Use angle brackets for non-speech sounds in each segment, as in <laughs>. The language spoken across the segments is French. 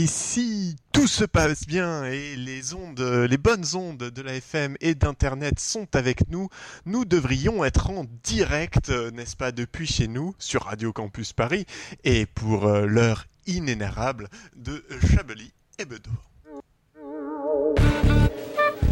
Et si tout se passe bien et les les bonnes ondes de la FM et d'internet sont avec nous, nous devrions être en direct, euh, n'est-ce pas, depuis chez nous sur Radio Campus Paris et pour euh, l'heure inénarrable de Chablis et Bedeau.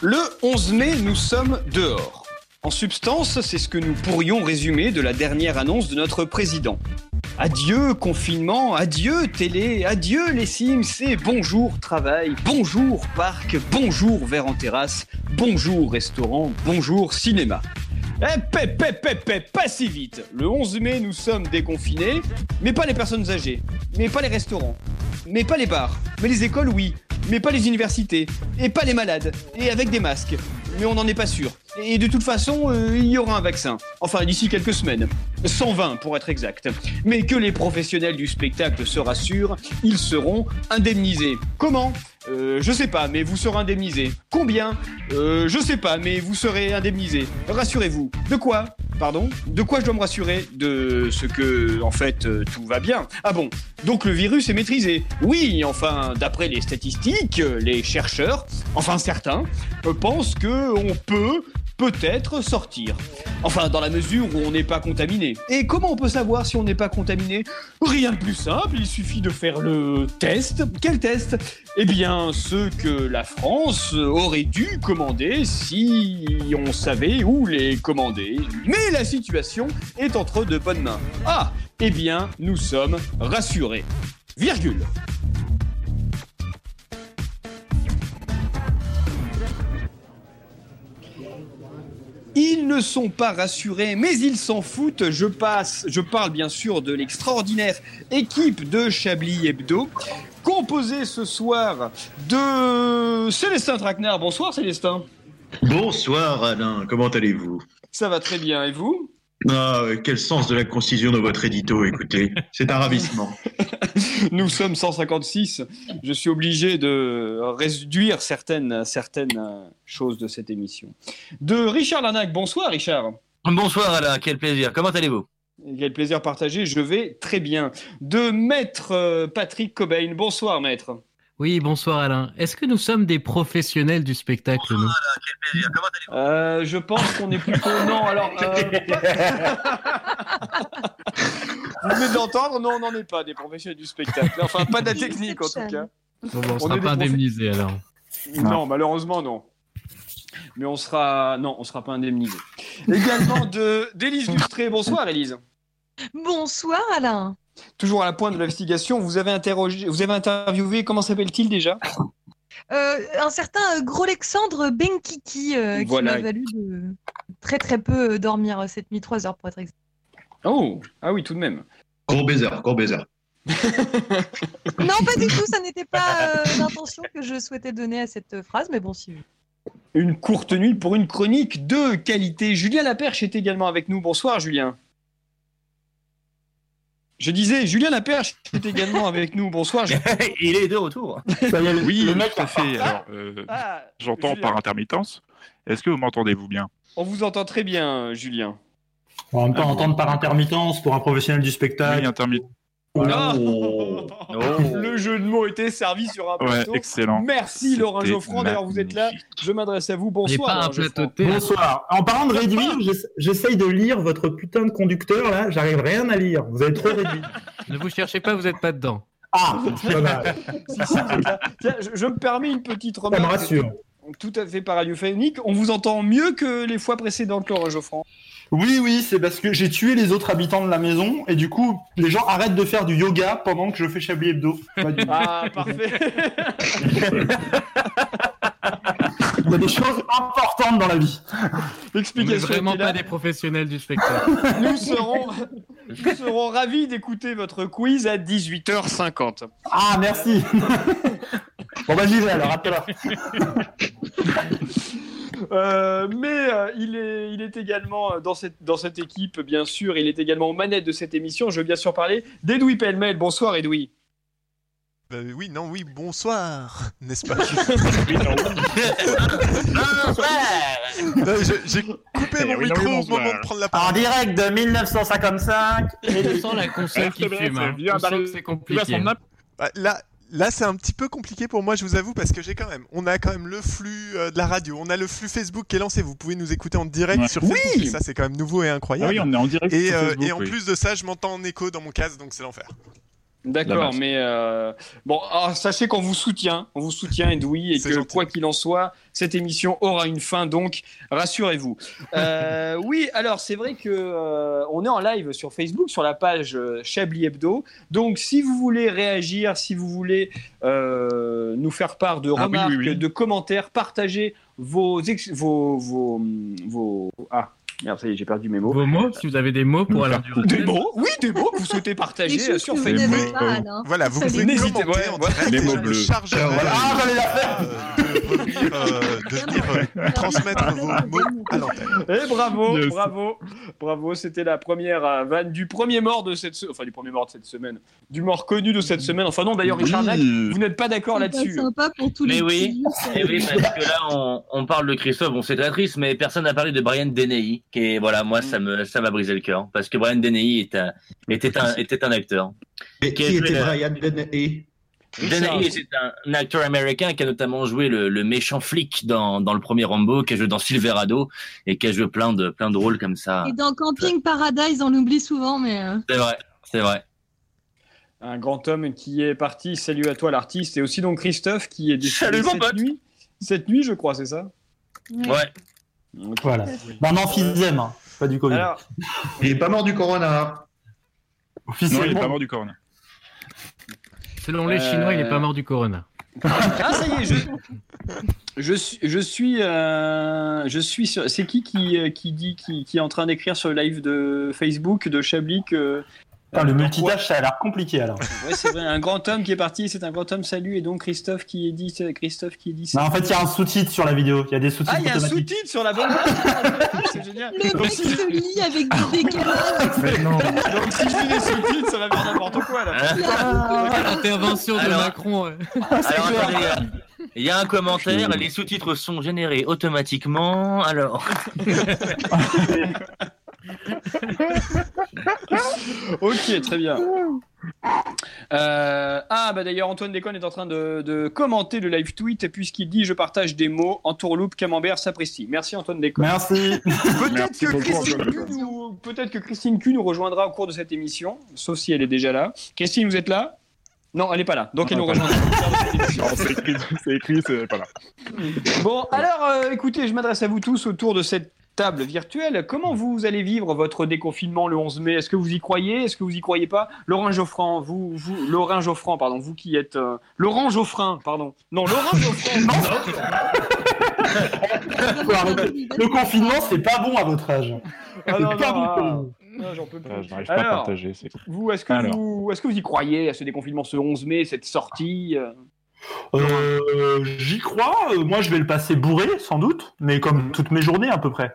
Le 11 mai, nous sommes dehors. En substance, c'est ce que nous pourrions résumer de la dernière annonce de notre président. Adieu confinement, adieu télé, adieu les Sims et bonjour travail, bonjour parc, bonjour verre en terrasse, bonjour restaurant, bonjour cinéma. Eh, pas si vite. Le 11 mai, nous sommes déconfinés, mais pas les personnes âgées, mais pas les restaurants, mais pas les bars, mais les écoles, oui, mais pas les universités, et pas les malades, et avec des masques. Mais on n'en est pas sûr. Et de toute façon, euh, il y aura un vaccin. Enfin, d'ici quelques semaines. 120 pour être exact. Mais que les professionnels du spectacle se rassurent, ils seront indemnisés. Comment? Euh, je sais pas, mais vous serez indemnisé. Combien? Euh, Je sais pas, mais vous serez indemnisé. Rassurez-vous. De quoi? Pardon? De quoi je dois me rassurer? De ce que, en fait, euh, tout va bien. Ah bon? Donc le virus est maîtrisé. Oui, enfin, d'après les statistiques, les chercheurs, enfin certains, euh, pensent que on peut peut-être sortir. Enfin, dans la mesure où on n'est pas contaminé. Et comment on peut savoir si on n'est pas contaminé? Rien de plus simple, il suffit de faire le test. Quel test? Eh bien, ceux que la France aurait dû commander si on savait où les commander. Mais la situation est entre de bonnes mains. Ah Eh bien, nous sommes rassurés. Virgule. Ils ne sont pas rassurés, mais ils s'en foutent. Je passe, je parle bien sûr de l'extraordinaire équipe de Chablis Hebdo, composée ce soir de Célestin Traquenard. Bonsoir Célestin. Bonsoir Alain, comment allez-vous? Ça va très bien, et vous? Ah, quel sens de la concision de votre édito, écoutez. C'est un ravissement. <laughs> Nous sommes 156. Je suis obligé de réduire certaines, certaines choses de cette émission. De Richard Lanac. Bonsoir Richard. Bonsoir Alain, quel plaisir. Comment allez-vous? Quel plaisir partagé, je vais très bien. De Maître euh, Patrick Cobain. Bonsoir Maître. Oui, bonsoir Alain. Est-ce que nous sommes des professionnels du spectacle, nous? Alain, quel plaisir. Comment allez-vous? Euh, je pense qu'on est plutôt <laughs> non. Alors, euh, <laughs> vous venez d'entendre, non, on n'en est pas des professionnels du spectacle. Enfin, pas de la technique en tout cas. Bon, bon, on ne sera pas indemnisé alors. Non, malheureusement non. Mais on sera, non, on sera pas indemnisé. Également de d'Élise Lustré. Bonsoir Élise. Bonsoir Alain. Toujours à la pointe de l'investigation, vous avez interrogé, vous avez interviewé, comment s'appelle-t-il déjà? Euh, un certain euh, Gros Alexandre Benkiki euh, qui m'a valu de très très peu dormir cette nuit, 3 heures pour être exact. Oh, ah oui, tout de même. Gros baiser, gros baiser. <laughs> Non, pas du tout, ça n'était pas euh, l'intention que je souhaitais donner à cette phrase, mais bon, si. Une courte nuit pour une chronique de qualité. Julien Laperche est également avec nous. Bonsoir Julien. Je disais, Julien Laperche est également avec nous. Bonsoir. Julien. <laughs> Il est de retour. Oui, tout à fait. Alors, euh, Ah, j'entends Julien. par intermittence. Est-ce que vous m'entendez-vous bien? On vous entend très bien, Julien. En même temps, entendre par intermittence pour un professionnel du spectacle. Oui. Oh. <laughs> Le jeu de mots était servi sur un Ouais, plateau. excellent. Merci Laurent Geoffrand. D'ailleurs, vous êtes là. Je m'adresse à vous. Bonsoir. Bonsoir. En parlant de réduire, j'essa- j'essaye de lire votre putain de conducteur là, j'arrive rien à lire. Vous avez trop réduit. <laughs> Ne vous cherchez pas, vous n'êtes pas dedans. Ah. <laughs> Si, si, êtes. Tiens, je, je me permets une petite Ça me remarque. rassure. Tout à fait radiophonique. On vous entend mieux que les fois précédentes, Laurent Geoffrand. Oui, oui, c'est parce que j'ai tué les autres habitants de la maison et du coup, les gens arrêtent de faire du yoga pendant que je fais Chablis Hebdo. Pas du- Ah, parfait. <laughs> Il y a des choses importantes dans la vie. On n'est Explication. vraiment pas des professionnels du spectacle. <laughs> Nous serons, nous serons ravis d'écouter votre quiz à 18h50. Ah, merci. <laughs> Bon, bah, j'y vais alors, à tout à l'heure. Euh, mais euh, il, est, il est également euh, dans cette, dans cette équipe, bien sûr. Il est également aux manettes de cette émission. Je veux bien sûr parler d'Edoui Pellemel. Bonsoir, Edoui. Bah oui, non, oui, bonsoir, <laughs> n'est-ce pas? <laughs> <laughs> J'ai coupé Eh mon oui, non, micro oui, au bonsoir. moment de prendre la En parole. direct de 1955. Je sens la console qui fume. hein. Que c'est compliqué. Bah, Là, là c'est un petit peu compliqué pour moi, je vous avoue, parce que j'ai quand même, on a quand même le flux euh, de la radio, on a le flux Facebook qui est lancé. Vous pouvez nous écouter en direct Ouais. sur Facebook. Oui et ça, c'est quand même nouveau et Ah incroyable. oui, on est en direct et, sur euh, Facebook, et en oui. plus de ça, je m'entends en écho dans mon casque, donc c'est l'enfer. D'accord, mais euh, bon, ah, sachez qu'on vous soutient, on vous soutient, Edoui, et que gentil. quoi qu'il en soit, cette émission aura une fin, donc rassurez-vous. Euh, <laughs> oui, alors c'est vrai que euh, on est en live sur Facebook, sur la page Chablis Hebdo. Donc, si vous voulez réagir, si vous voulez nous faire part de Ah oui, remarques, oui, oui. de commentaires, partagez vos, ex- vos, vos, vos, ah. Merde, ça y est, j'ai perdu mes mots. Vos mots, si vous avez des mots pour Alain Duracell. Des mots, oui, des mots que vous souhaitez partager euh, sur Facebook. pas. Voilà, vous pouvez ouais. direct Les mots bleus. Ah, j'allais la faire. De revenir, euh, de venir euh, transmettre vos mots à l'antenne. Eh bravo, Yes. bravo, bravo. C'était la première euh, vanne du premier mort de cette, se- enfin du premier mort de cette semaine, du mort connu de cette semaine. Enfin non, d'ailleurs Richard Nack, vous n'êtes pas d'accord C'est là-dessus. sympa pour tous Mais les oui. Eh oui, parce que là, on, on parle de Christophe, bon, c'est très triste, mais personne n'a parlé de Brian Deney, qui est, voilà, moi, ça me, ça m'a brisé le cœur, parce que Brian Deney était un, était un acteur. Et Qui qui était Brian Deney Deney, c'est un, un acteur américain qui a notamment joué le, le méchant flic dans, dans le premier Rambo, qui a joué dans Silverado, et qui a joué plein de, plein de rôles comme ça. Et dans Camping Paradise, on l'oublie souvent, mais. euh, C'est vrai, c'est vrai. Un grand homme qui est parti. Salut à toi l'artiste et aussi donc Christophe qui est décédé cette nuit. Cette nuit, je crois, c'est ça? Ouais. Voilà. D'un emphysème, hein, pas du Covid. Alors, Il est pas mort du corona. Non, il est Officiellement. pas mort du corona. Selon les Euh, Chinois, il est pas mort du corona. ah ça y est, je, je suis, je suis, euh, je suis. sur- C'est qui qui, euh, qui dit, qui, qui est en train d'écrire sur le live de Facebook de Chablis que Putain, le euh, multitâche, ça a l'air compliqué alors. Ouais, c'est vrai, un grand homme qui est parti, c'est un grand homme, salut, et donc Christophe qui est dit, Christophe qui est dit ça. Non, en fait, il y a un sous-titre sur la vidéo. Il y a des sous-titres Ah, il y a un sous-titre sur la bonne C'est génial Le donc mec si, se lit avec des décalages. Mais non. donc, si je fais des sous-titres, ça va faire n'importe quoi, là Hein L'intervention de Alors- Macron. ouais. Alors, attendez, il y a- il y a un commentaire, les sous-titres sont générés automatiquement, alors. <laughs> <laughs> Ok, très bien. Euh, ah, bah d'ailleurs, Antoine Déconne est en train de, de commenter le live tweet puisqu'il dit Je partage des mots, entourloupe, camembert, sapristi. Merci Antoine Déconne. Merci. <laughs> Peut-être que, Christine Q nous, peut-être que Christine Q nous rejoindra au cours de cette émission, sauf si elle est déjà là. Christine, vous êtes là? Non, elle n'est pas là. Donc elle nous écrit, c'est écrit, c'est pas là. Bon, alors euh, écoutez, je m'adresse à vous tous autour de cette table virtuelle. Comment vous allez vivre votre déconfinement le 11 mai? Est-ce que vous y croyez? Est-ce que vous y croyez pas? Laurent Geoffran, vous, vous, Laurent Geoffran, pardon, vous qui êtes euh, Laurent Geoffrin, pardon. Non, Laurent non. Arrêter. <laughs> Le confinement, c'est pas bon à votre âge. Ah, non, pas non, bon pour ah, vous. non, j'en peux plus. Ah, je n'arrive pas à partager. c'est- vous, est-ce que Alors. vous, est-ce que vous y croyez à ce déconfinement ce 11 mai, cette sortie euh J'y crois. Euh, Moi, je vais le passer bourré, sans doute, mais comme toutes mes journées à peu près.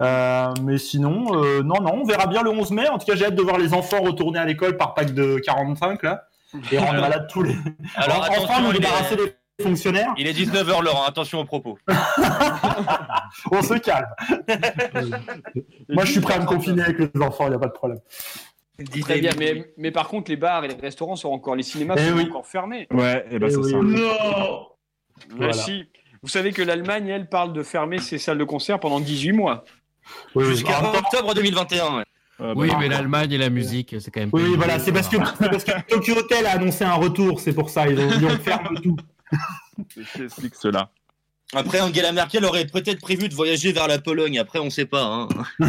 Euh, mais sinon, euh, non, non, on verra bien le 11 mai. En tout cas, j'ai hâte de voir les enfants retourner à l'école par pack de 45 là et rendre <laughs> malade tous les. Alors, enfin, nous il est- débarrasser des fonctionnaires. Il est 19h, Laurent, attention aux propos. <laughs> On se calme. <laughs> Moi, je suis prêt à me confiner avec les enfants. Il n'y a pas de problème. Très bien, mais, mais par contre, les bars et les restaurants sont encore, les cinémas Eh sont oui. encore fermés. Ouais, et ben Eh c'est oui. ça. Non Voilà. si. Vous savez que l'Allemagne, elle, parle de fermer ses salles de concert pendant 18 mois. Oui. Jusqu'à temps- octobre 2021. ouais. Euh, Oui, bah, mais l'Allemagne et la musique, c'est quand même. Oui, voilà, c'est parce que parce que <laughs> Tokyo Hotel a annoncé un retour, c'est pour ça ils ont, ils ont fermé <laughs> tout. c'est qui explique cela. Après, Angela Merkel aurait peut-être prévu de voyager vers la Pologne. Après, on sait pas. Hein. <laughs>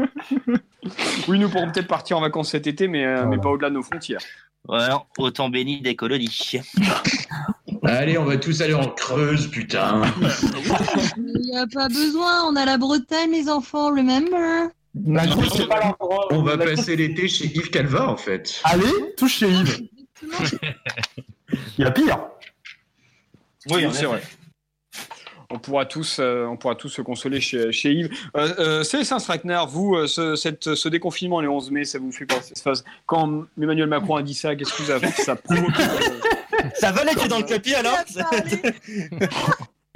<laughs> Oui, nous pourrons peut-être partir en vacances cet été, mais, euh, mais pas au-delà de nos frontières. Ouais, autant béni des colonies. <laughs> Allez, on va tous aller en creuse, putain. Il n'y a pas besoin, on a la Bretagne, les enfants, remember La Cruz, c'est pas l'endroit. On va passer l'été chez Yves Calva, en fait. Allez, touche chez Yves. Il y a pire. Oui, c'est vrai. On pourra tous, euh, on pourra tous se consoler chez, chez Yves. Euh, euh, Célestin Strackner, vous, euh, ce, cette- ce déconfinement le 11 mai, ça vous fait penser Quand Emmanuel Macron a dit ça, qu'est-ce que vous avez ça provoque euh, Ça va l'être dans le capi alors? <laughs>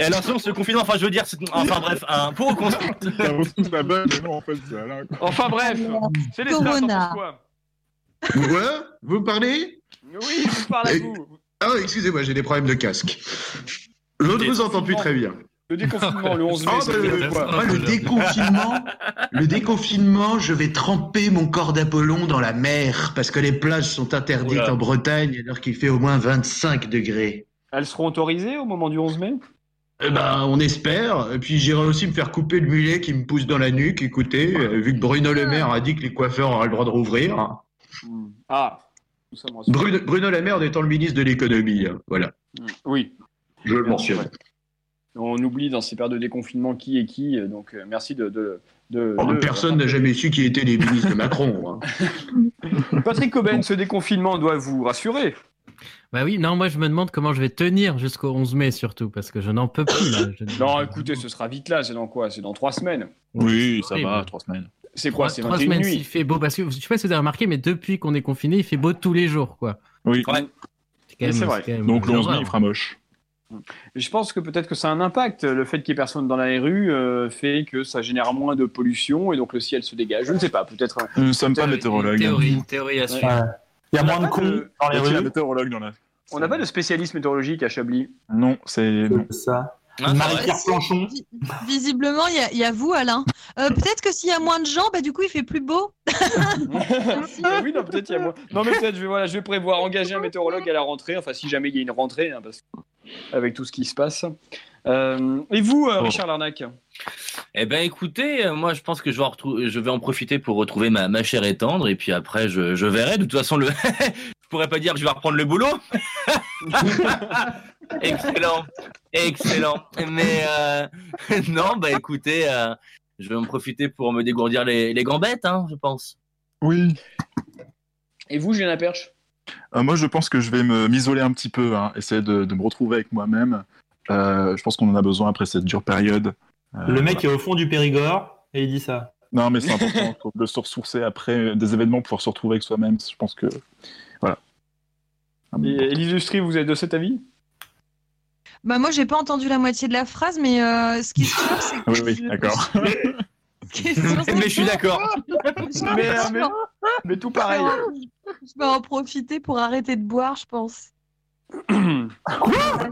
Et alors, sinon, ce confinement, enfin, je veux dire, c'est- enfin bref, un pour c'est quoi. Enfin bref, Célestin, t'en Corona. Quoi? Vous parlez? Oui, je parle à vous. Ah, excusez-moi, j'ai des problèmes de casque. Je ne vous entends plus très bien. Le déconfinement le 11 <laughs> mai, Ah, bah, le, moi, déconfinement, le déconfinement, je vais tremper mon corps d'Apollon dans la mer parce que les plages sont interdites Oula. en Bretagne alors qu'il fait au moins 25 degrés. Elles seront autorisées au moment du 11 mai? Eh ben, on espère. Et puis j'irai aussi me faire couper le mulet qui me pousse dans la nuque. Écoutez, euh, vu que Bruno Le Maire a dit que les coiffeurs auraient le droit de rouvrir. Ah, me rassure. Bruno, Bruno Le Maire étant le ministre de l'économie. hein, Voilà. Oui. Je le mentionne. On oublie dans ces périodes de déconfinement qui est qui, euh, donc euh, merci de. de, de- Oh, de- personne n'a jamais su qui étaient les ministres de Macron. hein. <laughs> Patrick Coben, ce déconfinement doit vous rassurer. Bah oui, non, moi je me demande comment je vais tenir jusqu'au 11 mai surtout, parce que je n'en peux plus là. Je- Non, écoutez, ce sera vite là, c'est dans quoi? C'est dans trois semaines. Oui, ça va, trois semaines. C'est quoi? Trois, C'est trois 21 semaines nuits s'il fait beau, parce que je sais pas si vous avez remarqué, mais depuis qu'on est confiné, il fait beau tous les jours, quoi. Oui. Ouais. C'est quand Oui, c'est vrai. même Donc le 11 mai, il fera moche. Je pense que peut-être que ça a un impact. Le fait qu'il n'y ait personne dans la rue euh, fait que ça génère moins de pollution et donc le ciel se dégage. Je ne sais pas, peut-être. euh, Nous ne sommes pas météorologues. Une théorie, une théorie à suivre. Ouais. Il y a On moins n'a de pas cons de- dans les rues. météorologue dans la. On n'a pas de spécialiste météorologique à Chablis. Non, c'est. non. C'est ça. Ah, Marie-Pierre. Planchon. Vi- Visiblement, il y a- il y, a vous, Alain. Euh, <laughs> Peut-être que s'il y a moins de gens, bah, du coup, il fait plus beau. <laughs> oui, non, peut-être il y a moins. Non, mais peut-être, je vais, voilà, je vais prévoir engager un météorologue à la rentrée, enfin, si jamais il y a une rentrée, hein, parce que- avec tout ce qui se passe. Euh, et vous, euh. Richard Larnac Eh ben écoutez, moi je pense que je vais, en retrou- je vais en profiter pour retrouver ma, ma chère et tendre et puis après je, je verrai. De toute façon, le... <laughs> je pourrais pas dire que je vais reprendre le boulot. Excellent, excellent. Mais euh, <laughs> non, bah écoutez, euh, je vais en profiter pour me dégourdir les, les gambettes, hein, je pense. Oui. Et vous, Julien Perche? Euh, moi, je pense que je vais me- m'isoler un petit peu, hein, essayer de, de me retrouver avec moi-même. Euh, je pense qu'on en a besoin après cette dure période. Euh, Le mec est au fond du Périgord et il dit ça. Non, mais c'est <laughs> important de se ressourcer après des événements, pouvoir se retrouver avec soi-même. Je pense que. Voilà. Et Élise Lustri, vous êtes de cet avis? Bah, moi, j'ai pas entendu la moitié de la phrase, mais euh, ce qui est sûr, c'est que. Oui, oui, je- d'accord. <laughs> Mais je suis d'accord. Mais, vais- euh, mais, mais tout pareil. Je vais en profiter pour arrêter de boire, je pense.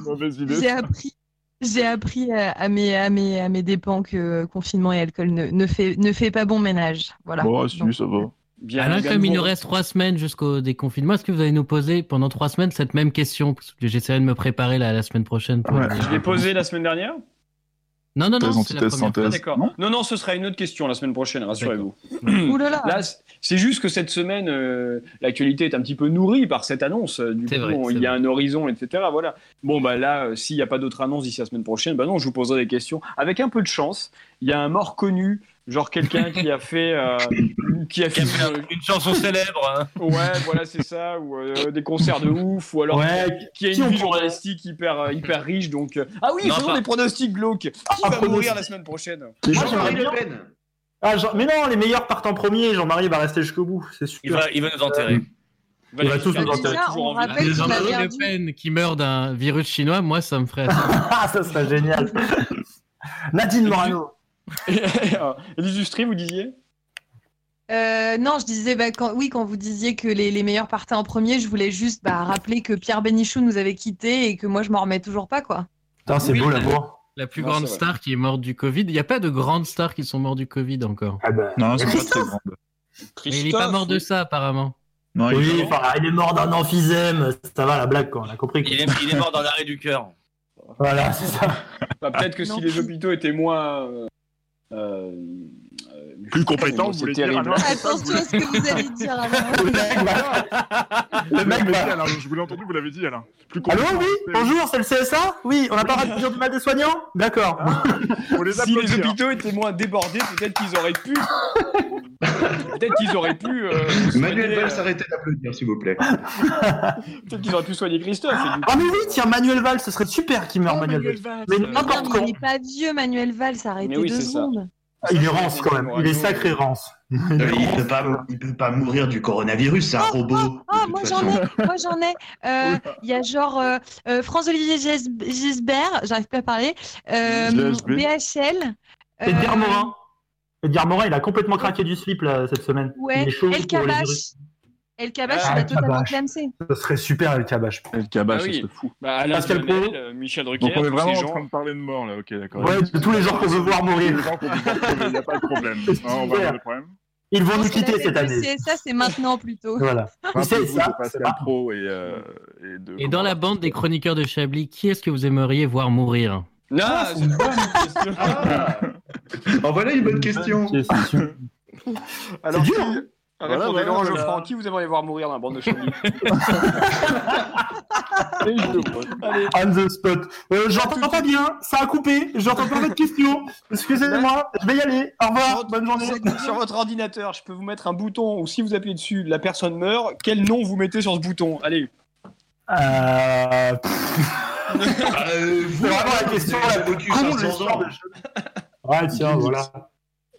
Mauvaise idée. J'ai appris, j'ai appris à, à mes, à, mes, à mes dépens que confinement et alcool ne, ne, fait, ne fait pas bon ménage. Voilà. Bon, si, Donc, ça va. Bien, Alain, comme il nous reste trois semaines jusqu'au déconfinement, est-ce que vous allez nous poser pendant trois semaines cette même question? Parce que j'essaierai de me préparer la, la semaine prochaine. Pour Ouais. Je l'ai posé la semaine dernière? Non, non, non, c'est la première. D'accord. Non Non, non, ce sera une autre question la semaine prochaine, rassurez-vous. Là là. Là, c'est juste que cette semaine, euh, l'actualité est un petit peu nourrie par cette annonce. Du coup, C'est vrai, il y a vrai. un horizon, etc. Voilà. Bon, bah là, euh, s'il n'y a pas d'autres annonces d'ici la semaine prochaine, bah non, je vous poserai des questions. Avec un peu de chance, il y a un mort connu, genre quelqu'un qui a fait, euh, qui a fait, Une, une chanson célèbre. hein. ouais, voilà, c'est ça, ou euh, des concerts de ouf, ou alors Ouais, qui a une vie journalistique hyper, euh, hyper riche. Donc, ah oui, Non, faisons pas- des pronostics glauques. Qui va pronostic. mourir la semaine prochaine Moi, j'aimerais bien- Ah, Jean- Mais non, les meilleurs partent en premier. Jean-Marie va rester jusqu'au bout, c'est sûr. Il va, il va nous enterrer. Il va tous nous enterrer. toujours Jean-Marie Le. Pen qui meurt d'un virus chinois, moi ça me ferait. <laughs> Ah, ça serait génial. <laughs> Nadine Morano. Élise Lustri, vous disiez? Euh, non, je disais, bah, quand, oui, quand vous disiez que les, les meilleurs partaient en premier, je voulais juste bah, rappeler que Pierre Bénichou nous avait quittés et que moi, je m'en remets toujours pas, quoi. Putain, c'est Oui, beau la- l'amour. La plus Non, grande star qui est morte du Covid. Il n'y a pas de grandes stars qui sont mortes du Covid encore. Ah bah. Non, c'est pas très grande. Mais il n'est pas mort de ça apparemment. Non, il Oui, est enfin, il est mort d'un emphysème. Ça va, la blague, quoi. On a compris. Il est, il est mort dans l'arrêt du cœur. Voilà, c'est ça. Bah, Peut-être que Non. si les hôpitaux étaient moins. Euh, euh, euh, Plus compétent, c'est vous voulez dire, terrible. Attention à ce que vous allez dire, Alain. <laughs> Le mec je vous l'ai entendu, vous l'avez dit, Alain. Plus Allô, oui Bonjour, c'est le CSA Oui, on n'a pas raté de dire du mal des soignants D'accord. Les <laughs> Si les hôpitaux étaient moins débordés, peut-être qu'ils auraient pu Peut-être qu'ils auraient pu. euh, <laughs> Manuel Valls, euh, arrêtez d'applaudir, s'il vous plaît. Peut-être qu'ils auraient pu soigner Christophe. Ah mais oui, tiens, Manuel Valls, ce serait super qu'il meure Manuel Valls. Mais Non, n'importe quand. il n'est pas vieux, Manuel Valls, arrêtez deux secondes. Il est rance quand même. Il est sacré rance. Euh, il peut pas, il peut pas mourir du coronavirus, c'est un robot. Ah, de moi j'en ai, moi j'en ai. Euh, Il y a genre euh, euh, Franz-Olivier Gis- Gisbert, j'arrive pas à parler, euh. BHL. Edgar euh, Morin. Edgar Morin, il a complètement craqué du slip là, cette semaine. Ouais, il est chaud El. El Kabash, Ah, il a El totalement Kabash. clamsé. Ce serait super El Kabash. Le Ah cabage, oui. c'est fou. Bah, Alain Pascal Pro. Michel Drucker. Donc on est vraiment en train de parler de mort là, ok d'accord. Ouais, de tous les gens qu'on veut voir mourir. voir il n'y a pas de problème. <laughs> C'est Ah, on va super. avoir des problèmes. Ils vont nous quitter cette année. CSA, c'est maintenant plutôt. Voilà. <laughs> C'est ça. Pro et, euh, et de. Et dans la bande des chroniqueurs de Chablis, qui est-ce que vous aimeriez voir mourir? Non, c'est une bonne question. Ah En voilà une bonne question. Alors, dur, qui- hein. Répondez Voilà, Laurent voilà. Geoffrand, qui vous aimeriez voir mourir dans la bande de <laughs> Allez. On the spot. Euh, J'entends pas bien, ça a coupé, j'entends pas votre question. Excusez-moi, je vais y aller. Au revoir, bonne journée. Sur- Sur votre ordinateur, je peux vous mettre un bouton où si vous appuyez dessus, la personne meurt. Quel nom vous mettez sur ce bouton? Allez. Euh... Euh, vous, C'est vraiment la question la plus de 500 l'histoire ans. de jeu. Ouais, tiens, voilà.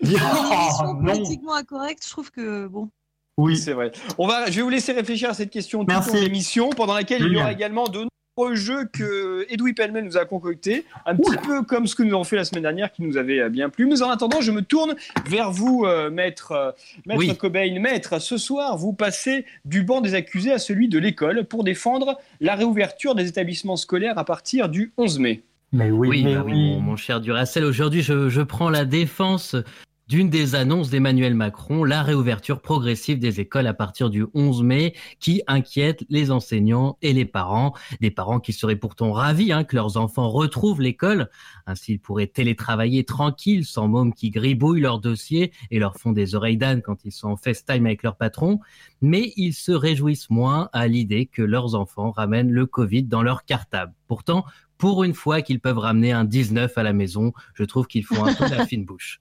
<laughs> Oh, politiquement incorrecte, je trouve que bon. Oui. C'est vrai. On va, je vais vous laisser réfléchir à cette question tout Merci. au long de l'émission, pendant laquelle il y aura également de nombreux jeux que Edoui Pellemel nous a concoctés, un petit peu comme ce que nous avons fait la semaine dernière, qui nous avait bien plu. Mais en attendant, je me tourne vers vous, euh, maître, euh, maître Oui. Cobain. Maître, ce soir, vous passez du banc des accusés à celui de l'école pour défendre la réouverture des établissements scolaires à partir du 11 mai. Mais oui, Oui, mais bah oui, mon, mon cher Duracell, aujourd'hui je, je prends la défense d'une des annonces d'Emmanuel Macron, la réouverture progressive des écoles à partir du 11 mai, qui inquiète les enseignants et les parents, des parents qui seraient pourtant ravis hein, que leurs enfants retrouvent l'école, ainsi ils pourraient télétravailler tranquilles, sans mômes qui gribouillent leurs dossiers et leur font des oreilles d'âne quand ils sont en FaceTime avec leur patron, mais ils se réjouissent moins à l'idée que leurs enfants ramènent le Covid dans leur cartable. Pourtant, pour une fois qu'ils peuvent ramener un 19 à la maison, je trouve qu'ils font un peu <laughs> la fine bouche.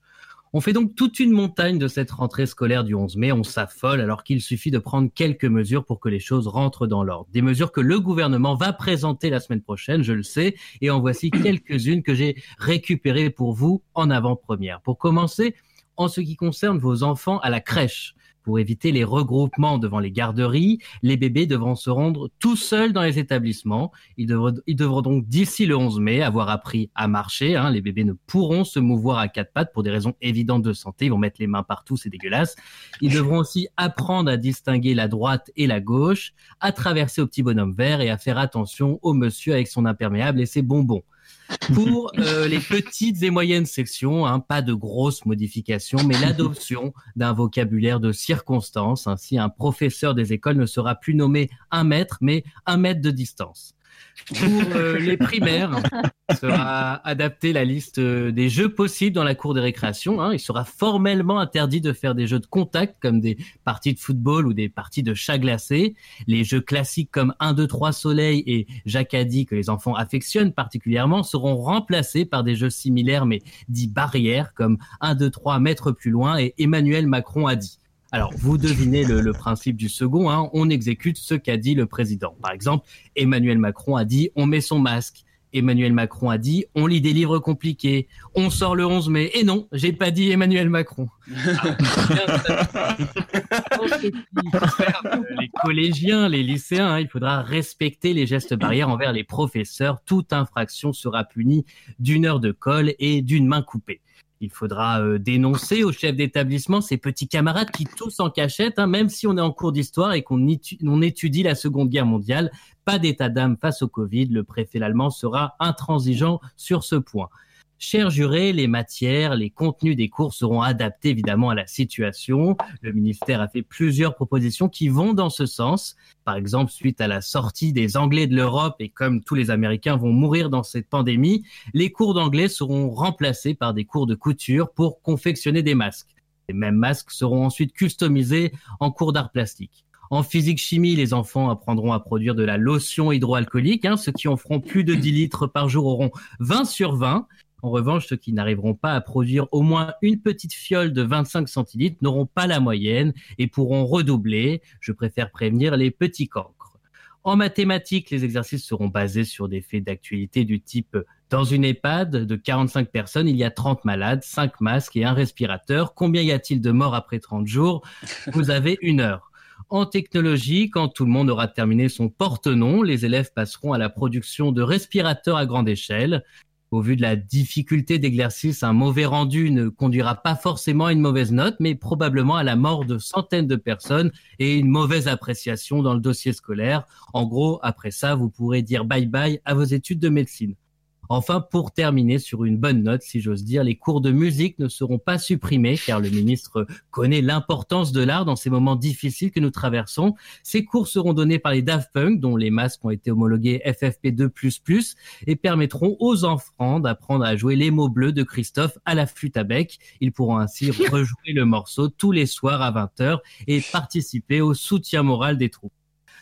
On fait donc toute une montagne de cette rentrée scolaire du 11 mai, on s'affole alors qu'il suffit de prendre quelques mesures pour que les choses rentrent dans l'ordre. Des mesures que le gouvernement va présenter la semaine prochaine, je le sais, et en voici <coughs> quelques-unes que j'ai récupérées pour vous en avant-première. Pour commencer, en ce qui concerne vos enfants à la crèche, pour éviter les regroupements devant les garderies, les bébés devront se rendre tout seuls dans les établissements. Ils devront, ils devront donc d'ici le 11 mai avoir appris à marcher. hein. Les bébés ne pourront se mouvoir à quatre pattes pour des raisons évidentes de santé. Ils vont mettre les mains partout, c'est dégueulasse. Ils devront aussi apprendre à distinguer la droite et la gauche, à traverser au petit bonhomme vert et à faire attention au monsieur avec son imperméable et ses bonbons. Pour euh, les petites et moyennes sections, hein, pas de grosses modifications, mais l'adoption d'un vocabulaire de circonstance. Ainsi, un professeur des écoles ne sera plus nommé un mètre, mais un mètre de distance. Pour euh, les primaires, sera adaptée la liste euh, des jeux possibles dans la cour de récréation. hein. Il sera formellement interdit de faire des jeux de contact comme des parties de football ou des parties de chat glacé. Les jeux classiques comme 1, 2, 3 soleil et Jacadi que les enfants affectionnent particulièrement seront remplacés par des jeux similaires mais dits barrières comme 1, 2, 3 mètres plus loin et Emmanuel Macron a dit. Alors, vous devinez le, le principe du second, hein, on exécute ce qu'a dit le président. Par exemple, Emmanuel Macron a dit on met son masque. Emmanuel Macron a dit on lit des livres compliqués. On sort le 11 mai. Et non, j'ai pas dit Emmanuel Macron. <laughs> les collégiens, les lycéens, hein, il faudra respecter les gestes barrières envers les professeurs. Toute infraction sera punie d'une heure de colle et d'une main coupée. Il faudra euh, dénoncer au chef d'établissement ses petits camarades qui tous en cachette, hein, même si on est en cours d'histoire et qu'on étu- on étudie la Seconde Guerre mondiale. Pas d'état d'âme face au Covid. Le préfet allemand sera intransigeant sur ce point. Chers jurés, les matières, les contenus des cours seront adaptés évidemment à la situation. Le ministère a fait plusieurs propositions qui vont dans ce sens. Par exemple, suite à la sortie des Anglais de l'Europe et comme tous les Américains vont mourir dans cette pandémie, les cours d'anglais seront remplacés par des cours de couture pour confectionner des masques. Les mêmes masques seront ensuite customisés en cours d'art plastique. En physique-chimie, les enfants apprendront à produire de la lotion hydroalcoolique. Hein. Ceux qui en feront plus de 10 litres par jour auront 20 sur 20. En revanche, ceux qui n'arriveront pas à produire au moins une petite fiole de 25 centilitres n'auront pas la moyenne et pourront redoubler. Je préfère prévenir les petits cancres. En mathématiques, les exercices seront basés sur des faits d'actualité du type dans une EHPAD de 45 personnes, il y a 30 malades, 5 masques et un respirateur. Combien y a-t-il de morts après 30 jours? Vous avez une heure. En technologie, quand tout le monde aura terminé son porte-nom, les élèves passeront à la production de respirateurs à grande échelle. Au vu de la difficulté d'exercice, un mauvais rendu ne conduira pas forcément à une mauvaise note, mais probablement à la mort de centaines de personnes et une mauvaise appréciation dans le dossier scolaire. En gros, après ça, vous pourrez dire bye bye à vos études de médecine. Enfin, pour terminer sur une bonne note, si j'ose dire, les cours de musique ne seront pas supprimés car le ministre connaît l'importance de l'art dans ces moments difficiles que nous traversons. Ces cours seront donnés par les Daft Punk, dont les masques ont été homologués FFP2++, et permettront aux enfants d'apprendre à jouer les mots bleus de Christophe à la flûte à bec. Ils pourront ainsi <laughs> rejouer le morceau tous les soirs à 20h et participer au soutien moral des troupes.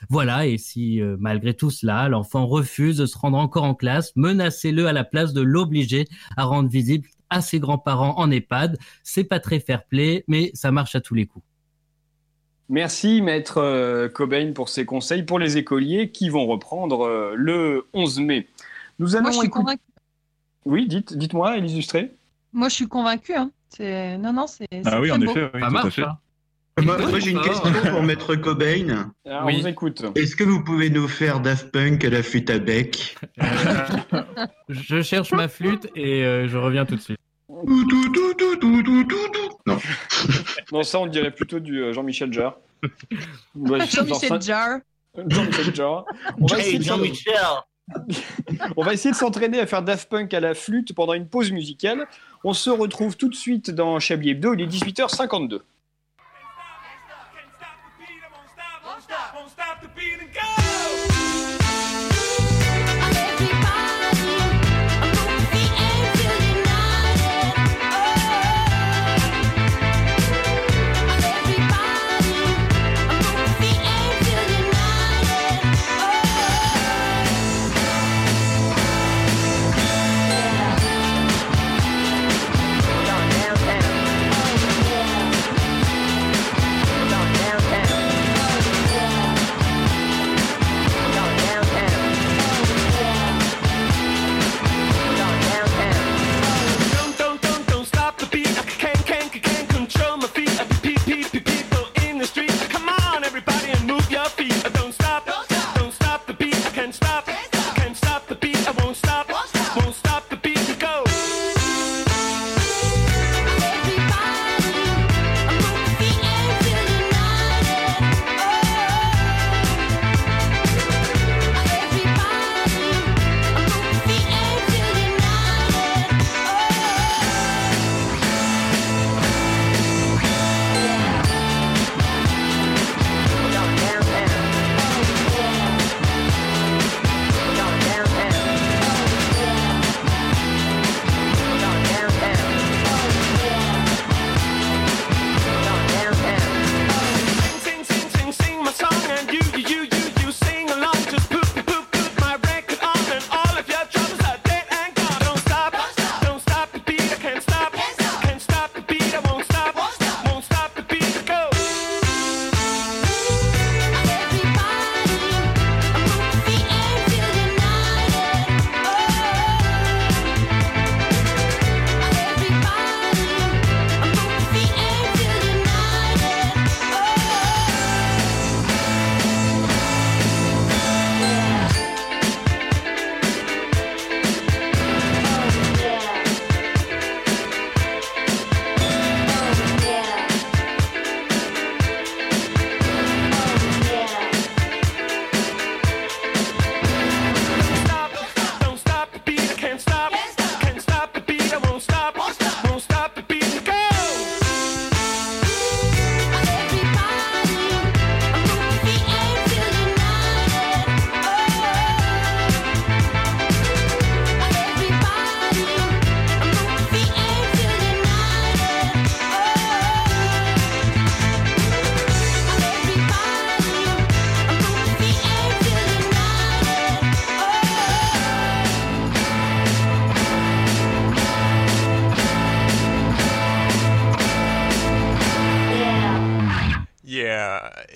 Voilà, et si euh, malgré tout cela, l'enfant refuse de se rendre encore en classe, menacez-le à la place de l'obliger à rendre visible à ses grands-parents en EHPAD. C'est pas très fair-play, mais ça marche à tous les coups. Merci, maître euh, Cobain, pour ces conseils pour les écoliers qui vont reprendre euh, le 11 mai. Nous allons Moi, je suis écouter- convaincue. Oui, dites, dites-moi, illustré. Moi, je suis convaincue. Hein. C'est- Non, non, c'est. c'est Ah oui, très en beau. effet, oui, Ça tout à marche, fait. hein. Moi, Oui, moi, j'ai une ah. question pour Maître Cobain. Alors, Oui. on vous écoute. Est-ce que vous pouvez nous faire Daft Punk à la flûte à bec? <laughs> Je cherche ma flûte et euh, je reviens tout de suite. Non. Non, ça, on dirait plutôt du euh, Jean-Michel Jarre. <laughs> Ouais, Jean-Michel Jarre. Jean-Michel Jarre. On va essayer Hey, Jean-Michel <laughs> On va essayer de s'entraîner à faire Daft Punk à la flûte pendant une pause musicale. On se retrouve tout de suite dans Chablis Hebdo, il est 18h52.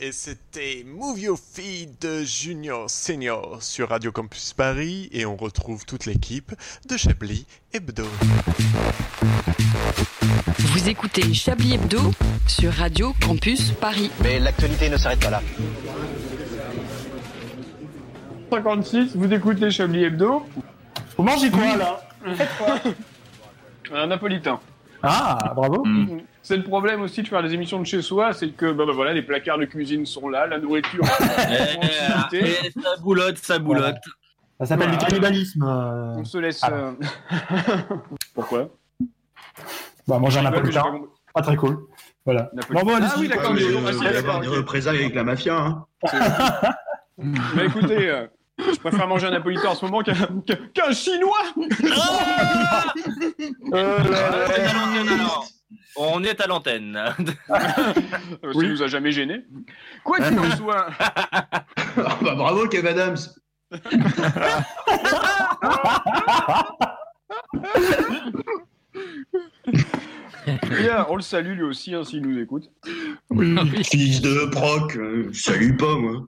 Et c'était Move Your Feet de Junior Senior sur Radio Campus Paris et on retrouve toute l'équipe de Chablis Hebdo. Vous écoutez Chablis Hebdo sur Radio Campus Paris. Mais l'actualité ne s'arrête pas là. 56, vous écoutez Chablis Hebdo. Vous mangez quoi là? <laughs> Un napolitain. Ah, bravo. C'est le problème aussi de faire des émissions de chez soi, c'est que bah, bah, voilà, les placards de cuisine sont là, la nourriture. <laughs> Eh, eh, ça boulotte, ça boulotte. Ça s'appelle Voilà. du cannibalisme. euh. On se laisse. Ah. euh, <laughs> Pourquoi Bah, manger un mais j'ai napolitain. pas très cool. Voilà. Bon, bon, allez-y. Ah oui, d'accord, mais mais, euh, si, il va y d'accord, avoir des ok. représailles avec la mafia. Hein. Mais <laughs> écoutez, euh, je préfère manger un napolitain en ce moment qu'un chinois Euh, On est à l'antenne. <laughs> Euh, Ça nous a jamais gêné. Quoi qu'il en soit. Ah bah, bravo Kev Adams. Bien, on le salue lui aussi, hein, s'il nous écoute. Fils de proc, euh, salut pas moi.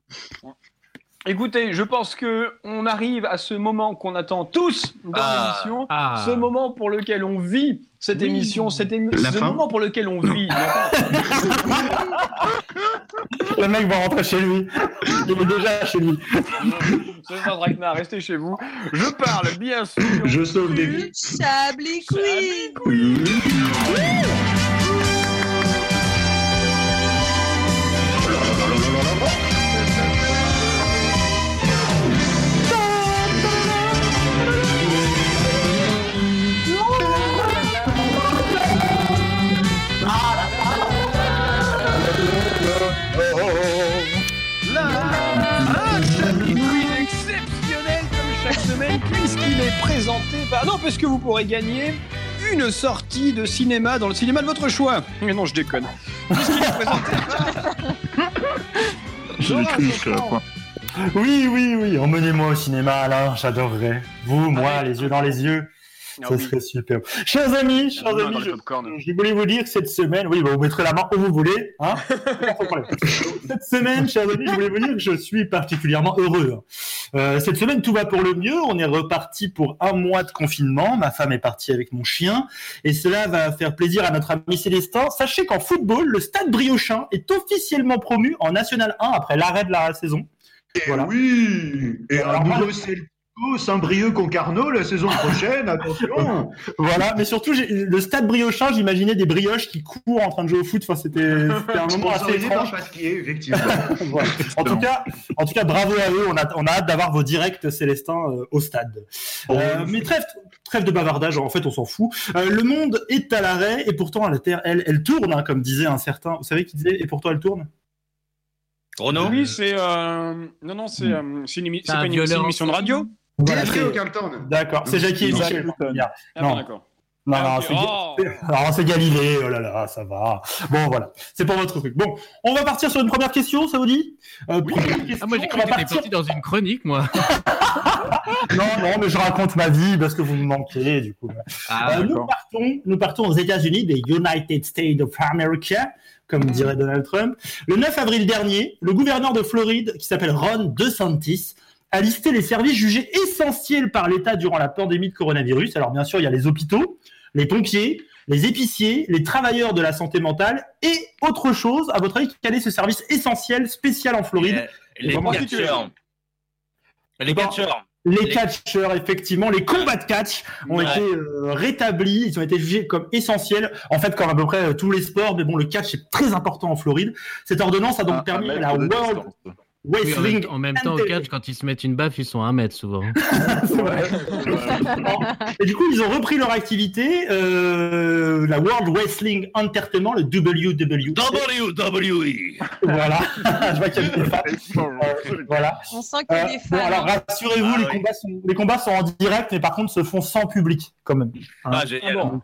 Écoutez, je pense que on arrive à ce moment qu'on attend tous dans Ah. l'émission, Ah. ce moment pour lequel on vit cette émission, cette émi- La ce fin. moment pour lequel on vit. <laughs> Le mec va rentrer chez lui. Il est déjà chez lui. Stéphane Drachna, restez chez vous. Je parle bien sûr. Je sauve des vies. Chablis puisqu'il est présenté par... Non, parce que vous pourrez gagner une sortie de cinéma dans le cinéma de votre choix. Mais non, je déconne. Puisqu'il est présenté par... Là. Oui, oui, oui. Emmenez-moi au cinéma, Alain. J'adorerais. Vous, moi, les yeux dans les yeux. Ah Ça oui. serait super. Chers amis, chers Non, amis, je, voulais vous dire que cette semaine, oui, bah, vous mettrez la main où vous voulez, hein. <laughs> Cette semaine, chers amis, je voulais vous dire que je suis particulièrement heureux. Euh, cette semaine, tout va pour le mieux. On est reparti pour un mois de confinement. Ma femme est partie avec mon chien, et cela va faire plaisir à notre ami Célestin. Sachez qu'en football, le Stade Briochin est officiellement promu en National 1 après l'arrêt de la saison. Voilà. Oui. Et un Alors, moi- nouveau Celco Saint-Brieuc-Concarneau la saison prochaine, attention. <laughs> Voilà, mais surtout, le Stade Briochin, j'imaginais des brioches qui courent en train de jouer au foot. Enfin, c'était un <laughs> moment assez étrange. Pasquier, effectivement. <laughs> Voilà. En tout cas, en tout cas, bravo à eux. On a, on a hâte d'avoir vos directs Célestin euh, au stade. Euh, mais trêve, trêve de bavardage. En fait, on s'en fout. Euh, le monde est à l'arrêt et pourtant la Terre, elle, elle tourne, hein, comme disait un certain. Vous savez qui disait et pourtant elle tourne? Renaud? Oui, c'est... euh, Non, non, c'est euh, c'est une, émi- pas une, émission de radio Voilà, Dimitri O'Carlton. D'accord, c'est Jackie et Michel. Ah Non. d'accord. Non, Ah, non, ok. c'est Oh. <laughs> Galilée. Oh là là, ça va. Bon, voilà. C'est pour votre truc. Bon, on va partir sur une première question, ça vous dit? Euh, question, Ah, moi j'ai cru que partir- parti dans une chronique, moi. <laughs> Non, non, mais je raconte ma vie parce que vous me manquez, du coup. Ah, Euh, nous, partons, nous partons aux États-Unis, des United States of America, comme dirait Donald Trump. Le 9 avril dernier, le gouverneur de Floride, qui s'appelle Ron DeSantis, a listé les services jugés essentiels par l'État durant la pandémie de coronavirus. Alors, bien sûr, il y a les hôpitaux, les pompiers, les épiciers, les travailleurs de la santé mentale et autre chose. À votre avis, quel est ce service essentiel, spécial en Floride? Les Comment catcheurs. Les Bon. catcheurs. Les catcheurs, effectivement, les combats de catch ont Ouais. été euh, rétablis, ils ont été jugés comme essentiels, en fait, comme à peu près euh, tous les sports, mais bon, le catch est très important en Floride. Cette ordonnance a donc Un- permis un à la World distance. Oui, en Wrestling. même, en même temps, au catch, quand ils se mettent une baffe, ils sont à un mètre souvent. <laughs> <laughs> Et du coup, ils ont repris leur activité, euh, la World Wrestling Entertainment, le WWE. WWE. Voilà, <laughs> je vois qu'il y a des fans. Euh, voilà. On sent qu'il y a Euh, bon, alors rassurez-vous, Ah les, oui. combats sont, les combats sont en direct, mais par contre se font sans public, quand même. Hein. Ah, génial. Ah bon.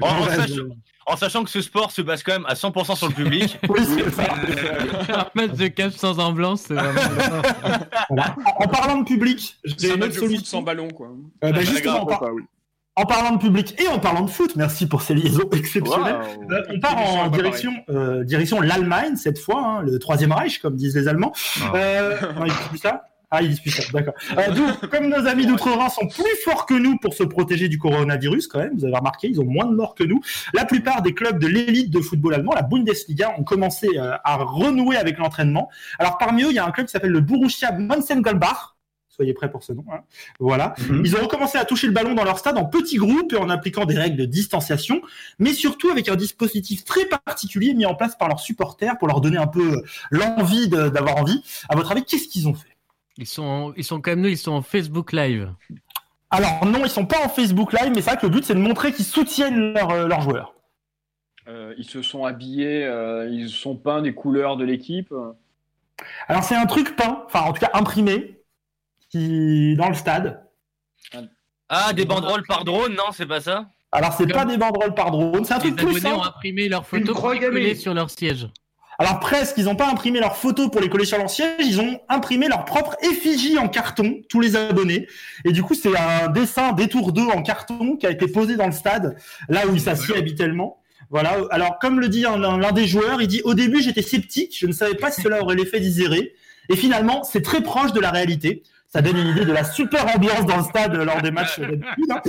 En, en sachant que ce sport se base quand même à 100% sur le public. <laughs> Oui, c'est ça. un match de catch sans ambiance, c'est vraiment. Voilà. En en parlant de public, j'ai une autre solution. sans ballon, quoi. Euh, bah, Ah, justement, en, d'accord, par- Ah oui. En parlant de public et en parlant de foot, merci pour ces liaisons <laughs> exceptionnelles. Wow. Euh, on part en direction, euh, direction l'Allemagne cette fois, hein, le troisième Reich, comme disent les Allemands. Euh, non, ils disent plus ça? Ah, ils disent d'accord. Euh, comme nos amis d'outre-Rhin sont plus forts que nous pour se protéger du coronavirus, quand même, vous avez remarqué, ils ont moins de morts que nous. La plupart des clubs de l'élite de football allemand, la Bundesliga, ont commencé euh, à renouer avec l'entraînement. Alors parmi eux, il y a un club qui s'appelle le Borussia Mönchengladbach. Soyez prêts pour ce nom. hein. Voilà. Ils ont recommencé à toucher le ballon dans leur stade en petits groupes et en appliquant des règles de distanciation, mais surtout avec un dispositif très particulier mis en place par leurs supporters pour leur donner un peu euh, l'envie d'avoir envie. À votre avis, qu'est-ce qu'ils ont fait? Ils sont, ils sont comme nous, ils sont en Facebook Live. Alors non, ils sont pas en Facebook Live, mais c'est vrai que le but c'est de montrer qu'ils soutiennent leurs euh, joueurs. Euh, ils se sont habillés, euh, ils sont peints des couleurs de l'équipe. Alors c'est un truc peint, enfin en tout cas imprimé, qui dans le stade. Ah, des banderoles par drone, non, c'est pas ça? Alors c'est pas des banderoles par drone, c'est un Les truc plus abonnés ont simple. imprimé leurs photos sur leur siège. Alors presque, ils n'ont pas imprimé leurs photos pour les coller sur leur siège, ils ont imprimé leur propre effigie en carton, tous les abonnés. Et du coup, c'est un dessin des tours d'eux en carton qui a été posé dans le stade, là où ils s'assiedent habituellement. Voilà. Alors, comme le dit un- un- l'un des joueurs, il dit au début j'étais sceptique, je ne savais pas si cela aurait l'effet d'Iséré. Et finalement, c'est très proche de la réalité. Ça donne une idée de la super ambiance dans le stade lors des matchs d'habitude. hein.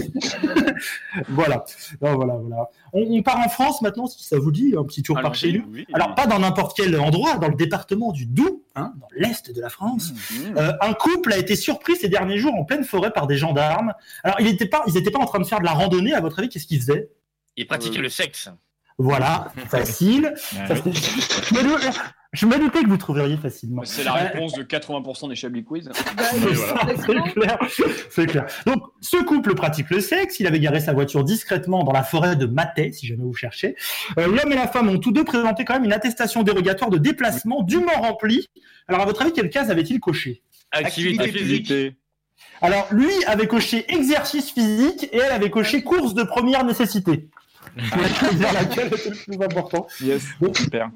<laughs> voilà. Non, voilà, voilà. On, on part en France maintenant, si ça vous dit, un petit tour par chez nous. oui. Alors, pas dans n'importe quel endroit, dans le département du Doubs, hein, dans l'est de la France. Mmh. Euh, un couple a été surpris ces derniers jours en pleine forêt par des gendarmes. Alors, ils n'étaient pas, ils étaient pas en train de faire de la randonnée. À votre avis, qu'est-ce qu'ils faisaient? Il pratiquait le sexe. Voilà, facile. Je me doutais que vous trouveriez facilement. C'est la Euh, réponse de 80% des Chablis Quiz. <laughs> <laughs> c'est ça, c'est clair. C'est clair. Donc, ce couple pratique le sexe. Il avait garé sa voiture discrètement dans la forêt de Matais, si jamais vous cherchez. Euh, L'homme et la femme ont tous deux présenté quand même une attestation dérogatoire de déplacement dûment remplie. Alors, à votre avis, quelle case avait-il coché? Activité physique. Alors, lui avait coché exercice physique et elle avait coché course de première nécessité. Laquelle était le plus important. Yes, super.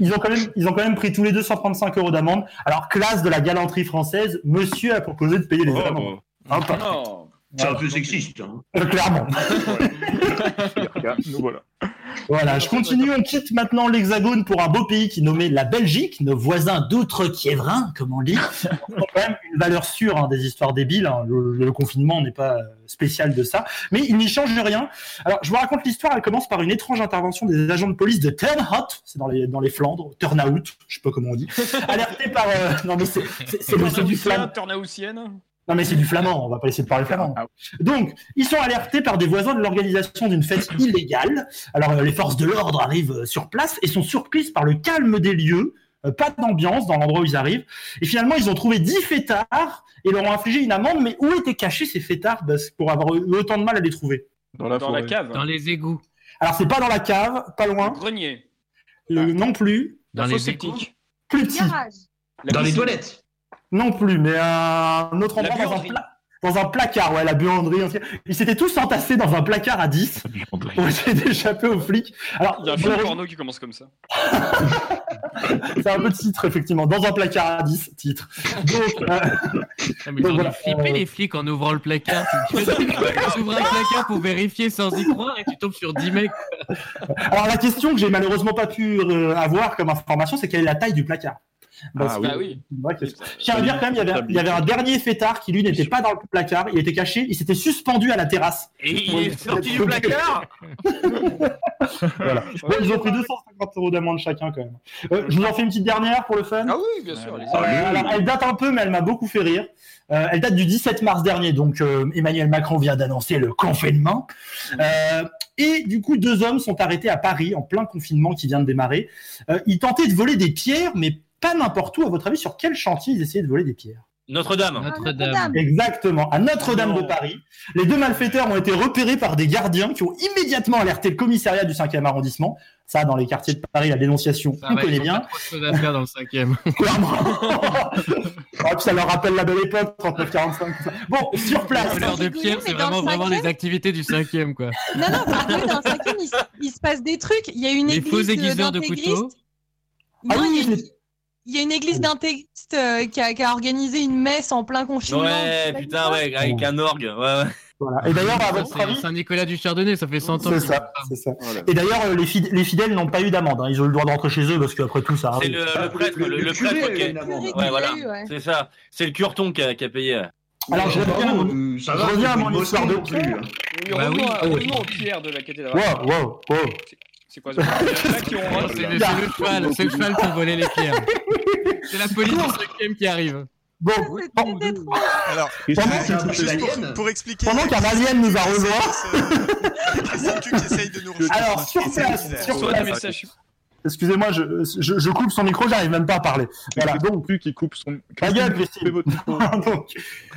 Ils ont, quand même, ils ont quand même pris tous les deux 135 euros d'amende. Alors, classe de la galanterie française, monsieur a proposé de payer les Oh, amendes. Hein, Non. C'est un peu sexiste. Hein. Euh, clairement. <laughs> Nous voilà. Voilà, je continue. On quitte maintenant l'Hexagone pour un beau pays qui est nommé la Belgique, nos voisins d'outre-Kiévrin, comme on dit. Quand même une valeur sûre hein, des histoires débiles. hein. Le, le confinement n'est pas euh, spécial de ça, mais il n'y change rien. Alors, je vous raconte l'histoire. Elle commence par une étrange intervention des agents de police de Turnhout, c'est dans les dans les Flandres, Turnout, je sais pas comment on dit, alertés par. euh, non mais c'est du flamand. Turnhausienne Non, mais c'est du flamand, on va pas essayer de parler flamand. Donc, ils sont alertés par des voisins de l'organisation d'une fête illégale. Alors, euh, les forces de l'ordre arrivent euh, sur place et sont surprises par le calme des lieux, euh, pas d'ambiance dans l'endroit où ils arrivent. Et finalement, ils ont trouvé 10 fêtards et leur ont infligé une amende. Mais où étaient cachés ces fêtards bah, pour avoir eu autant de mal à les trouver? Dans la Dans la forêt. cave. Dans les égouts. Alors, c'est pas dans la cave, pas loin, Grenier. Le- non plus, Dans les égouts. plus petit, Dans les toilettes. Non plus, mais un autre endroit dans un, pla- dans un placard, ouais, la buanderie. Ils s'étaient tous entassés dans un placard à 10 pour essayer d'échapper aux flics. Alors, Il y a un film porno qui commence comme ça. <laughs> C'est un peu de titre, effectivement. Dans un placard à 10, titre. Donc, euh, Ah, mais Donc voilà, flipper euh, les flics en ouvrant le placard. <laughs> Tu ouvres un placard pour vérifier sans y croire et tu tombes sur 10 mecs. alors, la question que j'ai malheureusement pas pu euh, avoir comme information, c'est quelle est la taille du placard? Parce Ah oui. Je tiens à dire quand même, il y, avait, il y avait un dernier fêtard qui, lui, n'était pas dans le placard. Il était caché, il s'était suspendu à la terrasse. Et il est sorti du placard <laughs> Voilà. Ils ont pris 250 euros d'amende chacun, quand même. Euh, je vous en fais une petite dernière pour le fun. Ah oui, bien sûr. Euh, alors, elle date un peu, mais elle m'a beaucoup fait rire. Euh, elle date du 17 mars dernier, donc euh, Emmanuel Macron vient d'annoncer le confinement. Euh, et du coup, deux hommes sont arrêtés à Paris en plein confinement qui vient de démarrer. Euh, ils tentaient de voler des pierres, mais pas n'importe où. À votre avis, sur quel chantier ils essayaient de voler des pierres Notre-Dame. Notre-Dame. Exactement, à Notre-Dame de. Paris. Les deux malfaiteurs ont été repérés par des gardiens qui ont immédiatement alerté le commissariat du 5e arrondissement. Ça, dans les quartiers de Paris, la dénonciation, Ça on va, ils connaît ont bien. pas trop de choses à faire dans le cinquième. <laughs> Clairement. Ah, ça leur rappelle la belle époque, 39-45. tout ça. Bon, sur place. L'heure de pierre, c'est vraiment, vraiment les activités du cinquième, quoi. Non, non, par contre, dans le cinquième, il, se- il se passe des trucs. Il y a une Les église faux euh, aiguiseurs de couteaux. Ah Non, oui, il y a une- église d'intégristes euh, qui, a, qui a organisé une messe en plein confinement. Ouais, putain, ouais, avec un orgue. Ouais, ouais. Voilà. Et d'ailleurs, à votre C'est avis, Saint-Nicolas du Chardonnay, ça fait 100 ans. c'est ça, c'est ça. Et d'ailleurs, euh, les, fid- les fidèles n'ont pas eu d'amende. hein. Ils ont eu le droit de rentrer chez eux parce qu'après tout, ça C'est arrive. le, le prêtre, le, le curé prêtre. Ouais, voilà. ouais. C'est ça. C'est le curton qui a, qui a payé. Alors, je reviens, à mon- Euh, histoire de hein. Oui, Bah oui. pierres de la cathédrale. Wow, wow, wow. C'est quoi ce <laughs> C'est le, cheval, c'est le cheval qui volait les pierres. C'est la police du cinquième qui arrive. Bon. Alors, Pendant- juste pour, pour expliquer. Pendant qu'un alien nous a rejoint. Christine Q qui essaye de nous rejoindre. Alors, sur place, sur place. Excusez-moi, je, je, je coupe son micro, j'arrive même pas à parler. Voilà, donc, Plus qui coupe son. Ta gueule, Christine. <laughs> donc,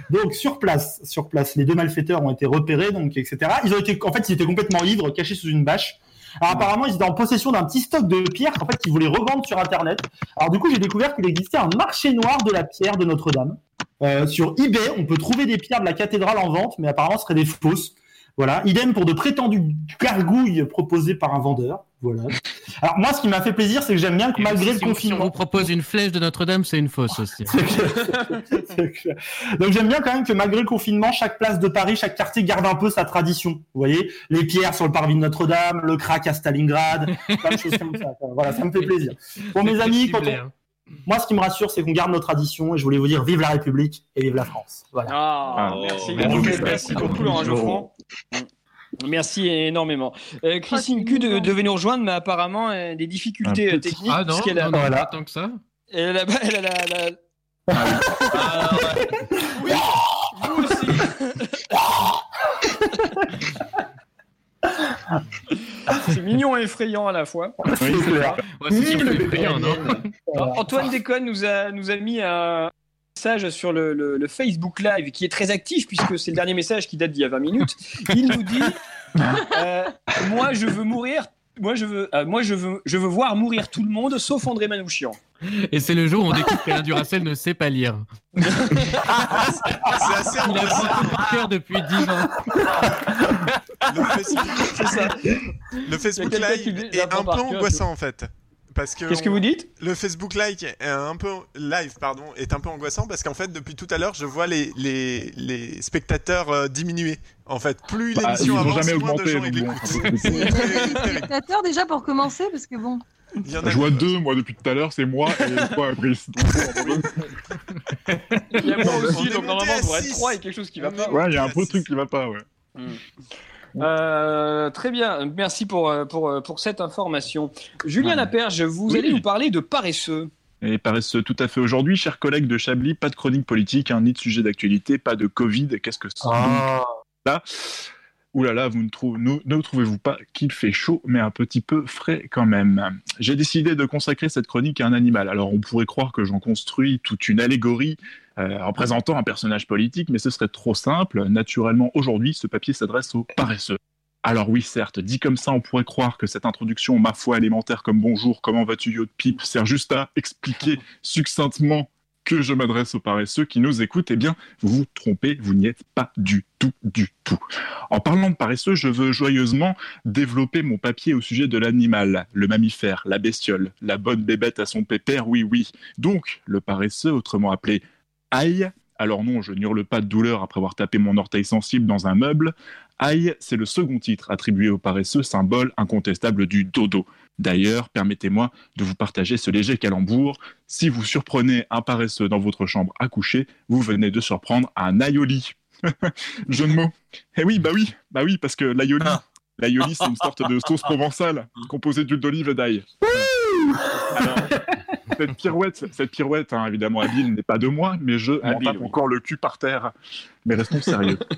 donc, sur place, sur place, les deux malfaiteurs ont été repérés, donc etc. Ils ont été, en fait, ils étaient complètement ivres, cachés sous une bâche. Alors apparemment, ils étaient en possession d'un petit stock de pierres qu'en fait, ils voulaient revendre sur Internet. Alors du coup, j'ai découvert qu'il existait un marché noir de la pierre de Notre-Dame. Euh, sur eBay, on peut trouver des pierres de la cathédrale en vente, mais apparemment, ce seraient des fausses. Voilà. Idem pour de prétendues gargouilles proposées par un vendeur. Voilà. Alors moi, ce qui m'a fait plaisir, c'est que j'aime bien que Et malgré si le on- confinement, Si on vous propose une flèche de Notre-Dame, c'est une fausse aussi. <laughs> c'est clair. C'est clair. Donc j'aime bien quand même que malgré le confinement, chaque place de Paris, chaque quartier garde un peu sa tradition. Vous voyez, les pierres sur le parvis de Notre-Dame, le crack à Stalingrad, plein de choses comme ça. Voilà, ça me fait plaisir. Pour mes amis, quand Ciblé, on- hein. moi, ce qui me rassure, c'est qu'on garde nos traditions et je voulais vous dire vive la République et vive la France. Voilà. Ah, Ah. Merci, merci beaucoup, Laurent Geoffrand. Merci énormément. Euh, Christine Q de- devait nous rejoindre, mais apparemment euh, des difficultés euh, petit- techniques. Ah non, parce qu'elle a, non, Voilà. tant que ça. elle a, <laughs> elle a la- la- Ah, ouais. Vous aussi. <laughs> C'est mignon et effrayant à la fois. C'est clair. Ouais, c'est c'est effrayant, non <laughs> Antoine Déconne nous a, nous a mis un message sur le, le- le Facebook Live qui est très actif puisque c'est le dernier message qui date d'il y a 20 minutes. Il nous dit euh, Moi, je veux mourir. Moi, je veux, euh, moi je, veux, je veux voir mourir tout le monde sauf André Manouchian. Et c'est le jour où on découvre qu'Alain Duracel ne sait pas lire. C'est assez Il a tout par cœur depuis 10 ans. Le Facebook, ça. le Facebook Live est un peu angoissant en fait. Parce que Qu'est-ce que vous dites? le Facebook Live est un peu live pardon est un peu angoissant parce qu'en fait depuis tout à l'heure je vois les les, les spectateurs euh, diminuer. En fait, plus Bah, l'émission avance, jamais moins de augmenté, gens donc ils bon, l'écoutent. c'est un peu <laughs> C'est terrible. Spectateur déjà pour commencer, parce que bon. Il y en a Je vois deux, moi, depuis tout à l'heure, c'est moi et <laughs> toi, Brice. Donc, <laughs> Il y a moi aussi, donc normalement, on devrait être trois et quelque chose qui va pas. Ouais, il y a un peu de truc qui va pas, ouais. Euh, très bien, merci pour, euh, pour, euh, pour cette information. Julien Ouais. Laperge, vous Oui. allez nous parler de paresseux. Et paresseux tout à fait aujourd'hui, chers collègues de Chablis, pas de chronique politique, hein, ni de sujet d'actualité, pas de Covid. Qu'est-ce que c'est? Ah. Ouh là là, ne trouvez-vous pas qu'il fait chaud, mais un petit peu frais quand même? J'ai décidé de consacrer cette chronique à un animal. Alors on pourrait croire que j'en construis toute une allégorie euh, représentant un personnage politique, mais ce serait trop simple. Naturellement, aujourd'hui, ce papier s'adresse aux paresseux. Alors oui, certes, dit comme ça, on pourrait croire que cette introduction, ma foi élémentaire comme bonjour, comment vas-tu, yo de pipe, sert juste à expliquer succinctement que je m'adresse aux paresseux qui nous écoutent. Eh bien, vous trompez, vous n'y êtes pas du tout, du tout. En parlant de paresseux, je veux joyeusement développer mon papier au sujet de l'animal, le mammifère, la bestiole, la bonne bébête à son pépère, oui, oui. Donc, le paresseux, autrement appelé aïe, alors non, je n'hurle pas de douleur après avoir tapé mon orteil sensible dans un meuble. Aïe, c'est le second titre attribué au paresseux, symbole incontestable du dodo. D'ailleurs, permettez-moi de vous partager ce léger calembour. Si vous surprenez un paresseux dans votre chambre à coucher, vous venez de surprendre un aïoli. <laughs> Jeu de mots. Eh oui, bah oui, bah oui, parce que l'aïoli, l'aïoli, c'est une sorte de sauce <laughs> provençale composée d'huile d'olive et d'ail. Alors, cette pirouette, cette pirouette, hein, évidemment habile, n'est pas de moi, mais je m'en tape oui. encore le cul par terre. Mais restons sérieux. <laughs>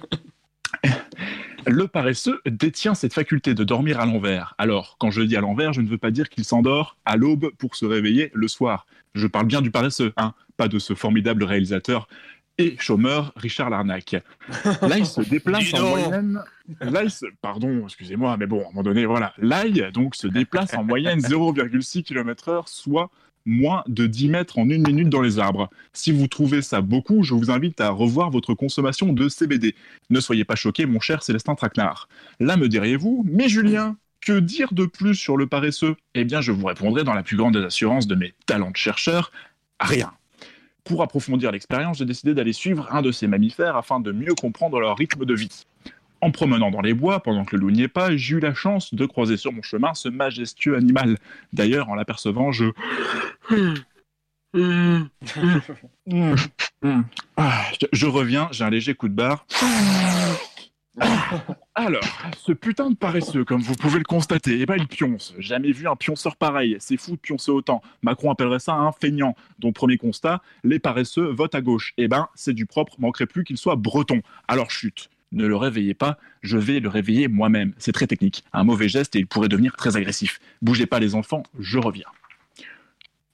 Le paresseux détient cette faculté de dormir à l'envers. Alors, quand je dis à l'envers, je ne veux pas dire qu'il s'endort à l'aube pour se réveiller le soir. Je parle bien du paresseux, hein, pas de ce formidable réalisateur et chômeur Richard Larnac. <laughs> Là, il se déplace en moyenne. Là, il se... Pardon, excusez-moi, mais bon, à un moment donné, voilà. L'ail, donc, se déplace en moyenne <laughs> 0,6 km/h, soit moins de 10 mètres en une minute dans les arbres. Si vous trouvez ça beaucoup, je vous invite à revoir votre consommation de CBD. Ne soyez pas choqués, mon cher Célestin Traquenard. Là, me diriez-vous, mais Julien, que dire de plus sur le paresseux? Eh bien, je vous répondrai dans la plus grande des assurances de mes talents de chercheur, rien. Pour approfondir l'expérience, j'ai décidé d'aller suivre un de ces mammifères afin de mieux comprendre leur rythme de vie. En promenant dans les bois, pendant que le loup n'y est pas, j'ai eu la chance de croiser sur mon chemin ce majestueux animal. D'ailleurs, en l'apercevant, je... <laughs> Je, reviens, j'ai un léger coup de barre. Alors, ce putain de paresseux, comme vous pouvez le constater, eh ben il pionce. Jamais vu un pionceur pareil. C'est fou de pioncer autant. Macron appellerait ça un feignant. Donc premier constat, les paresseux votent à gauche. Eh ben, c'est du propre, manquerait plus qu'il soit breton. Alors chute. Ne le réveillez pas, je vais le réveiller moi-même. C'est très technique. Un mauvais geste et il pourrait devenir très agressif. Bougez pas les enfants, je reviens.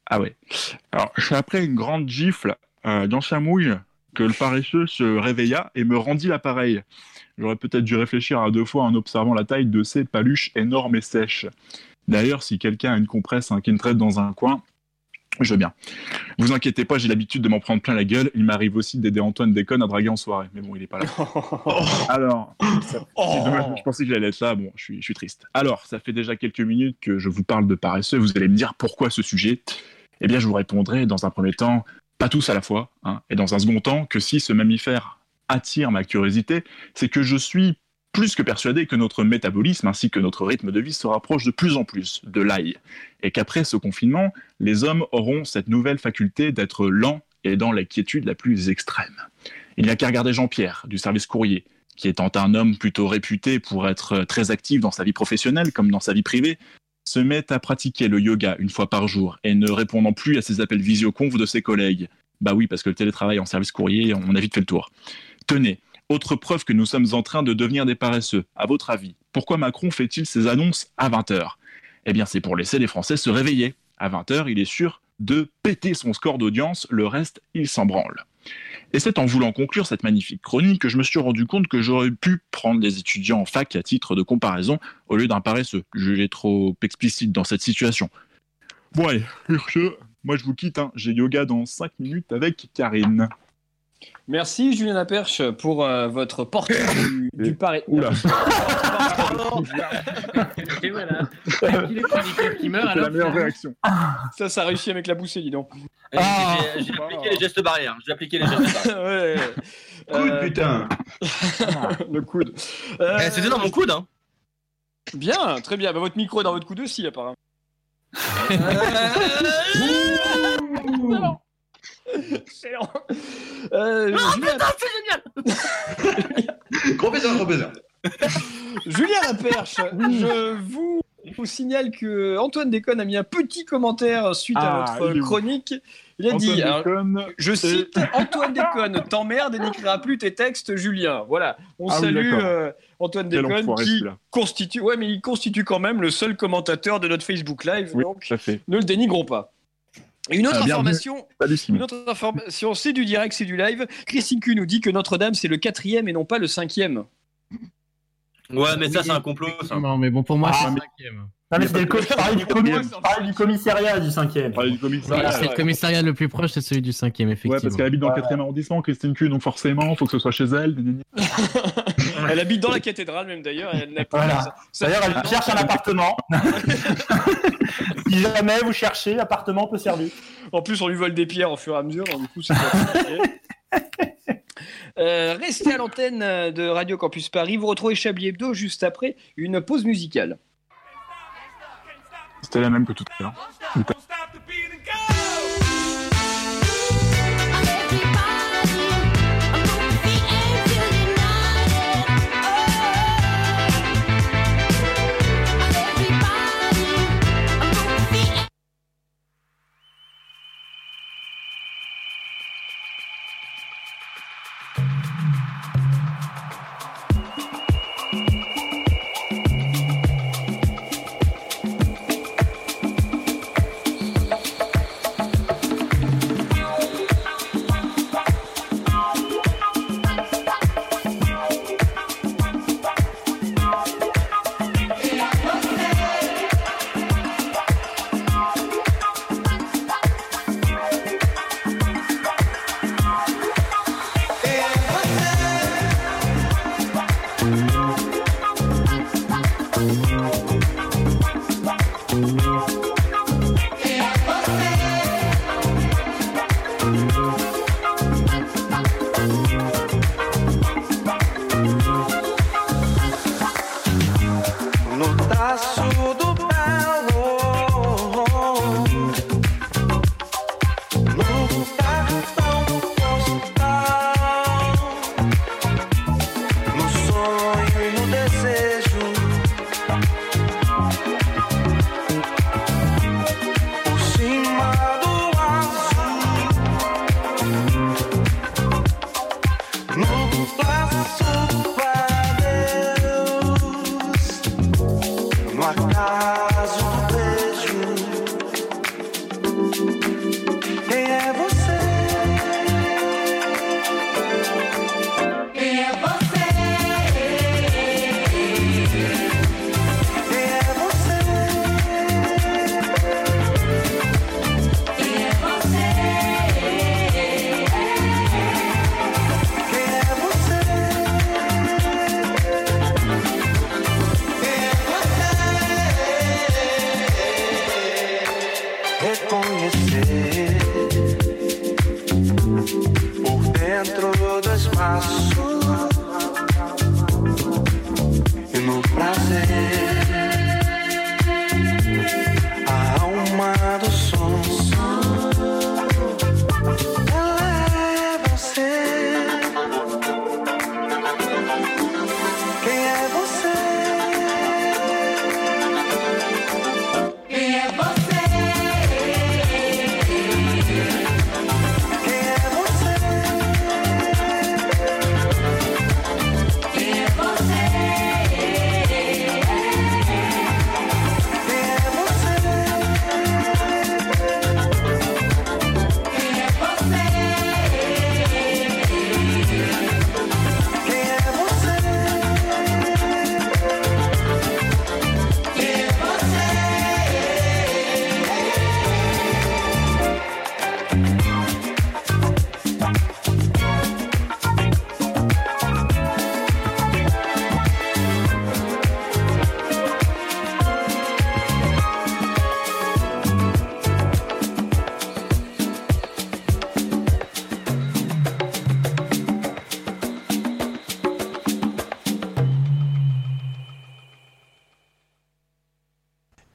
Ah ouais. Alors, après une grande gifle euh, dans sa mouille que le paresseux se réveilla et me rendit l'appareil. J'aurais peut-être dû réfléchir à deux fois en observant la taille de ces paluches énormes et sèches. D'ailleurs, si quelqu'un a une compresse, un traite dans un coin, je veux bien. Vous inquiétez pas, j'ai l'habitude de m'en prendre plein la gueule. Il m'arrive aussi d'aider Antoine Déconne à draguer en soirée. Mais bon, il est pas là. <laughs> Alors, c'est dommage, je pensais qu'il allait être là. Bon, je suis, je suis triste. Alors, ça fait déjà quelques minutes que je vous parle de paresseux. Vous allez me dire pourquoi ce sujet? Eh bien, je vous répondrai dans un premier temps, pas tous à la fois. hein, et dans un second temps, que si ce mammifère attire ma curiosité, c'est que je suis plus que persuadé que notre métabolisme ainsi que notre rythme de vie se rapproche de plus en plus de l'ail, et qu'après ce confinement, les hommes auront cette nouvelle faculté d'être lents et dans la quiétude la plus extrême. Il n'y a qu'à regarder Jean-Pierre, du service courrier, qui étant un homme plutôt réputé pour être très actif dans sa vie professionnelle comme dans sa vie privée, se met à pratiquer le yoga une fois par jour et ne répondant plus à ses appels visioconf de ses collègues. Bah oui, parce que le télétravail en service courrier, on a vite fait le tour. Tenez, autre preuve que nous sommes en train de devenir des paresseux. À votre avis, pourquoi Macron fait-il ses annonces à 20h Eh bien, c'est pour laisser les Français se réveiller. À 20h, il est sûr de péter son score d'audience, le reste, il s'en branle. Et c'est en voulant conclure cette magnifique chronique que je me suis rendu compte que j'aurais pu prendre des étudiants en fac à titre de comparaison au lieu d'un paresseux, jugé trop explicite dans cette situation. Bon allez, moi je vous quitte, hein. j'ai yoga dans 5 minutes avec Karine. Merci Julien Laperche pour euh, votre portrait du, <laughs> du Paris. Oula. <laughs> Et voilà. Il est chroniqueur qui meurt C'est la alors. meilleure réaction. Ça, ça a réussi avec la boussée, dis donc. Et J'ai j'ai appliqué les gestes barrières. J'ai appliqué les <laughs> gestes barrières. ouais, ouais. Coude, Euh, putain. le coude. Euh, Eh, C'était dans mon coude, hein. Bien, très bien. Bah, votre micro est dans votre coude aussi, apparemment. Excellent. Euh, Julien, Gros baiser, gros baiser. Julien Laperche, je vous, vous signale que Antoine Déconne a mis un petit commentaire suite Ah, à votre il est où chronique. Il a Antoine dit, alors, Déconne, je c'est- cite, Antoine Déconne t'emmerde et n'écrira plus tes textes, Julien. Voilà, on Ah salue euh, Antoine Quel Déconne qui constitue, ouais, mais il constitue quand même le seul commentateur de notre Facebook Live, Oui, donc tout à fait. ne le dénigrons pas. Une autre Ah, information, une autre information, c'est du direct, c'est du live. Christine Q nous dit que Notre-Dame c'est le quatrième et non pas le cinquième. Ouais, mais ça, c'est un complot. ça. Non, mais bon, pour moi, Ah, c'est le mais- cinquième. Non, mais c'était le co- du, commissariat du cinquième. Ah, du commissariat. Voilà, c'est le commissariat le plus proche, c'est celui du cinquième, Ouais, effectivement. parce qu'elle habite dans le 4 arrondissement, Christine Q, donc forcément, faut que ce soit chez elle. <laughs> Elle habite dans la cathédrale même d'ailleurs. et Elle n'a plus Voilà. D'ailleurs, elle cherche un appartement. <laughs> si jamais vous cherchez, appartement peut servir. En plus, on lui vole des pierres au fur et à mesure, donc du coup, c'est. <laughs> Euh, restez à l'antenne de Radio Campus Paris. Vous retrouvez Chablis Hebdo juste après une pause musicale. C'était la même que tout à l'heure. Yeah.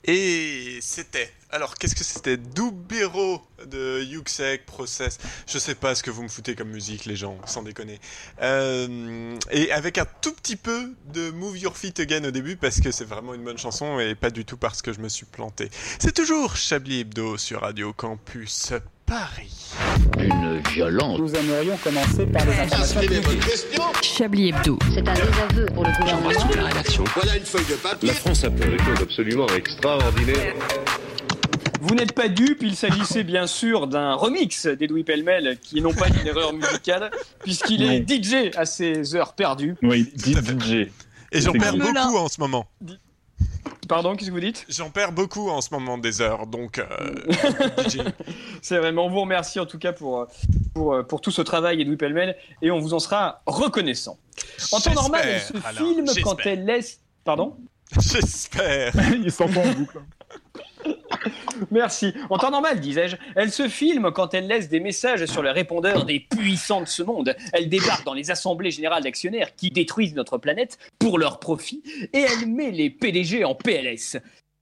Et c'était. Alors, qu'est-ce que c'était? Dubero de Yuxek Process. Je sais pas ce que vous me foutez comme musique, les gens, sans déconner. Euh, et avec un tout petit peu de Move Your Feet Again au début, parce que c'est vraiment une bonne chanson et pas du tout parce que je me suis planté. C'est toujours Chablis Hebdo sur Radio Campus Paris. Une violence. Nous aimerions commencer par les informations publiques. Chablis Hebdo. C'est un désaveu pour le gouvernement. la rédaction. Voilà une feuille de papier. La France a fait des choses absolument extraordinaires. Vous n'êtes pas dupe, il s'agissait bien sûr d'un remix d'Edoui Pellemel qui n'ont pas une erreur musicale, puisqu'il est DJ à ses heures perdues. Oui, DJ. Et j'en perds beaucoup en ce moment. Pardon, qu'est-ce que vous dites J'en perds beaucoup en ce moment des heures, donc euh. <laughs> C'est vraiment, on vous remercie en tout cas pour, pour, pour tout ce travail, Edoui Pellemel, et on vous en sera reconnaissant. En temps normal, elle se alors, filme quand elle laisse. Pardon J'espère. <laughs> Il s'entend en boucle. Merci. En temps normal, disais-je, elle se filme quand elle laisse des messages sur le répondeur des puissants de ce monde. Elle débarque dans les assemblées générales d'actionnaires qui détruisent notre planète pour leur profit et elle met les PDG en PLS.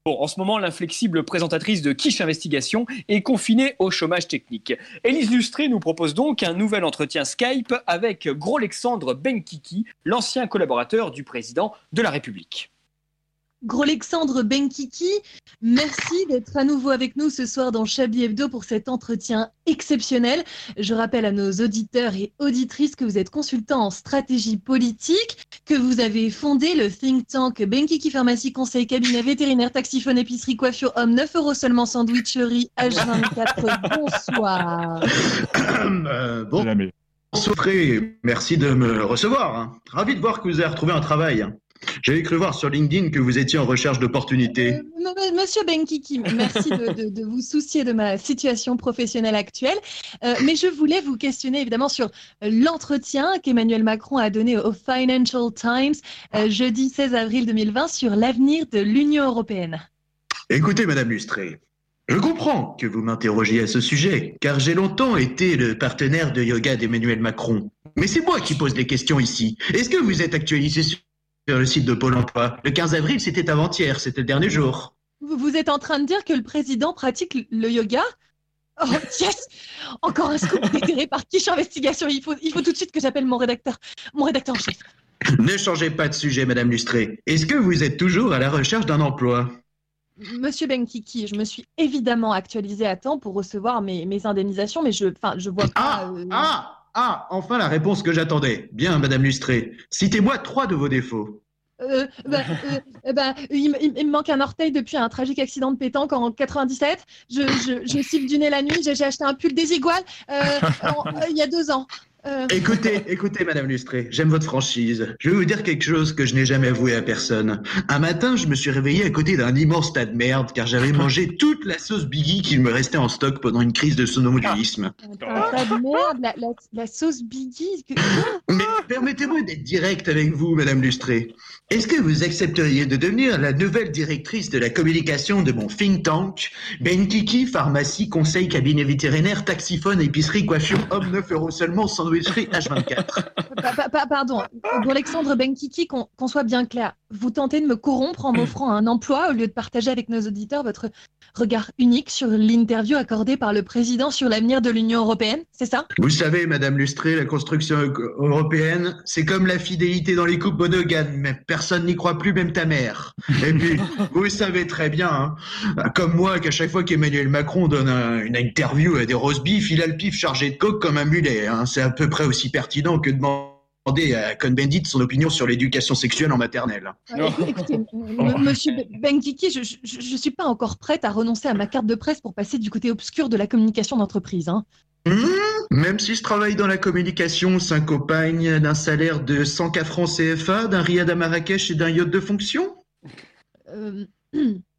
Bon, en ce moment, l'inflexible présentatrice de Quiche Investigation est confinée au chômage technique. Élise Lustré nous propose donc un nouvel entretien Skype avec Gros-Alexandre Benkiki, l'ancien collaborateur du président de la République. Gros-Alexandre Benkiki, merci d'être à nouveau avec nous ce soir dans Chablis Hebdo pour cet entretien exceptionnel. Je rappelle à nos auditeurs et auditrices que vous êtes consultant en stratégie politique, que vous avez fondé le think tank Benkiki Pharmacie Conseil Cabinet Vétérinaire Taxiphone Épicerie Coiffure Homme 9 euros seulement sandwicherie H24. Bonsoir. <coughs> Euh, bon, merci de me recevoir. hein. Ravi de voir que vous avez retrouvé un travail. J'avais cru voir sur LinkedIn que vous étiez en recherche d'opportunités. M- Monsieur Benkiki, merci de, de- de vous soucier de ma situation professionnelle actuelle. Euh, mais je voulais vous questionner évidemment sur euh, l'entretien qu'Emmanuel Macron a donné au Financial Times euh, jeudi 16 avril 2020 sur l'avenir de l'Union européenne. Écoutez, Madame Lustré, je comprends que vous m'interrogiez à ce sujet, car j'ai longtemps été le partenaire de yoga d'Emmanuel Macron. Mais c'est moi qui pose les questions ici. Est-ce que vous êtes actualisé sur sur le site de Pôle emploi. Le 15 avril, c'était avant-hier, c'était le dernier jour. Vous, êtes en train de dire que le président pratique le yoga? Oh <laughs> yes Encore un scoop déterré par Quiche Investigation. Il faut, il faut tout de suite que j'appelle mon rédacteur, mon rédacteur en chef. Ne changez pas de sujet, Madame Lustré. Est-ce que vous êtes toujours à la recherche d'un emploi? Monsieur Benkiki, je me suis évidemment actualisée à temps pour recevoir mes, mes indemnisations, mais je, enfin, je vois pas. Ah, euh, ah, ah, enfin la réponse que j'attendais. Bien, Madame Lustré. Citez-moi trois de vos défauts. Euh, bah, euh, euh, bah, il, me- il me- il me manque un orteil depuis un tragique accident de pétanque en 97. Je, je, je siffle du nez la nuit. J'ai j'ai acheté un pull désigual euh, euh, il y a deux ans. Euh, Écoutez, écoutez, Madame Lustré, j'aime votre franchise. Je vais vous dire quelque chose que je n'ai jamais avoué à personne. Un matin, je me suis réveillé à côté d'un immense tas de merde car j'avais mangé toute la sauce Biggie qu'il me restait en stock pendant une crise de somnambulisme. un tas de merde, la, la, la sauce Biggie. que- Mais permettez-moi d'être direct avec vous, Madame Lustré. Est-ce que vous accepteriez de devenir la nouvelle directrice de la communication de mon think tank Benkiki, pharmacie, conseil, cabinet vétérinaire, taxiphone, épicerie, coiffure, homme 9 euros seulement, sandwicherie H24 Pa- pa- pa- pardon, pour Alexandre Benkiki, qu'on soit bien clair, vous tentez de me corrompre en m'offrant un emploi au lieu de partager avec nos auditeurs votre regard unique sur l'interview accordée par le président sur l'avenir de l'Union européenne, c'est ça? Vous savez, Madame Lustré, la construction eu- c'est comme la fidélité dans les couples monogames, mais personne n'y croit plus, même ta mère. Et puis, <laughs> vous savez très bien, hein, comme moi, qu'à chaque fois qu'Emmanuel Macron donne un- une interview à des roast beef, il a le pif chargé de coke comme un mulet. hein. C'est à peu près aussi pertinent que de demander à Cohn-Bendit son opinion sur l'éducation sexuelle en maternelle. Écoutez, <laughs> m- monsieur Be- Benkiki, je ne suis pas encore prête à renoncer à ma carte de presse pour passer du côté obscur de la communication d'entreprise. Hein. Hmm, Même si je travaille dans la communication, s'accompagne d'un salaire de 100K francs CFA, d'un riad à Marrakech et d'un yacht de fonction? Euh, <clears throat>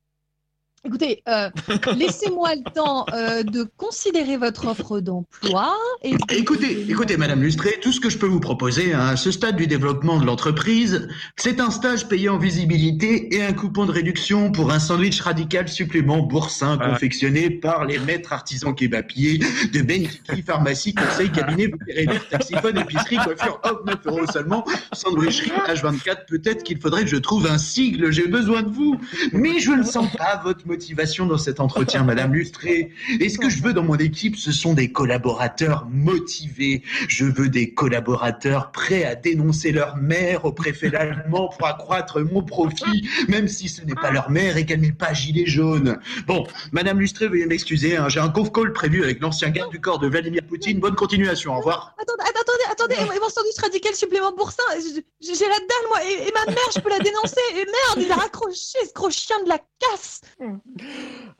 Écoutez, euh, <laughs> laissez-moi le temps euh, de considérer votre offre d'emploi. Et de- Écoutez, écoutez, Madame Lustré, tout ce que je peux vous proposer hein, à ce stade du développement de l'entreprise, c'est un stage payé en visibilité et un coupon de réduction pour un sandwich radical supplément boursin Ah. confectionné par les maîtres artisans kebabiers de Ben Kiki, <laughs> pharmacie, conseil, cabinet, vétérinaire, taxiphone, épicerie, coiffure, hop, 9 euros seulement, sandwicherie, H24. Peut-être qu'il faudrait que je trouve un sigle, j'ai besoin de vous. Mais je ne sens pas votre motivation dans cet entretien, Madame Lustré. Et ce que je veux dans mon équipe, ce sont des collaborateurs motivés. Je veux des collaborateurs prêts à dénoncer leur mère au préfet allemand pour accroître mon profit, même si ce n'est pas leur mère et qu'elle n'est pas gilet jaune. Bon, Madame Lustré, veuillez m'excuser, hein, j'ai un conf call prévu avec l'ancien garde du corps de Vladimir Poutine. Bonne continuation, au revoir. Attendez, attendez, attendez, mon sandwich radical supplément boursin, j'ai j'ai la dalle, moi, et, et ma mère, je peux la dénoncer. Et merde, il a raccroché ce gros chien de la casse.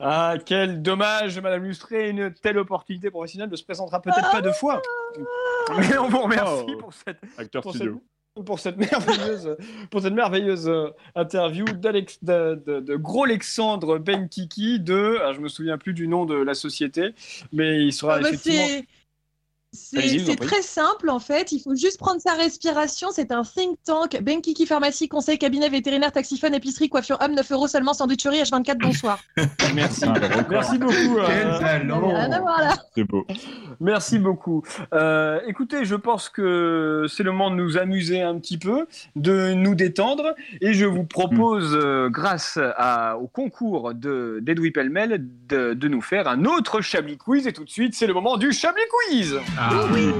Ah, quel dommage, Madame Lustré, une telle opportunité professionnelle ne se présentera peut-être pas deux fois. Mais on vous remercie Oh. pour cette, Acteur pour studio. cette, pour cette merveilleuse, pour cette merveilleuse euh, interview d'Alex, de, de, de Gros Alexandre Benkiki de, ah, je me souviens plus du nom de la société, mais il sera Ah bah, effectivement. C'est- très simple en fait, il faut juste prendre sa respiration. C'est un think tank. Benkiki Pharmacie, conseil, cabinet vétérinaire, taxiphone, épicerie, coiffure homme, 9 euros seulement, sandwicherie, H24, bonsoir. <laughs> Merci, Ah, bah, merci beaucoup. euh. C'est beau. Merci beaucoup. Euh, écoutez, je pense que c'est le moment de nous amuser un petit peu, de nous détendre, et je vous propose, euh, grâce à- au concours de d'Edoui Pellemel, de, de nous faire un autre Chablis Quiz. Et tout de suite, c'est le moment du Chablis Quiz. Ah oui.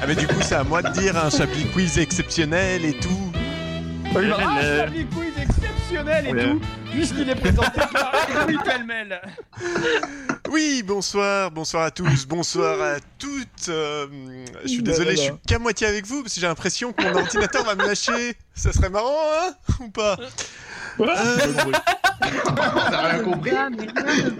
Ah mais du coup c'est à moi de dire un Chablis quiz exceptionnel et tout. Oui, un Chablis Quiz exceptionnel et Ouais. tout, puisqu'il est présenté par <laughs> Edoui Pellemel. Oui, bonsoir, bonsoir à tous, bonsoir à toutes. euh, je suis désolé, je suis qu'à moitié avec vous parce que j'ai l'impression que mon ordinateur va me lâcher. Ça serait marrant, hein Ou pas Euh, T'as <laughs> rien compris Ah,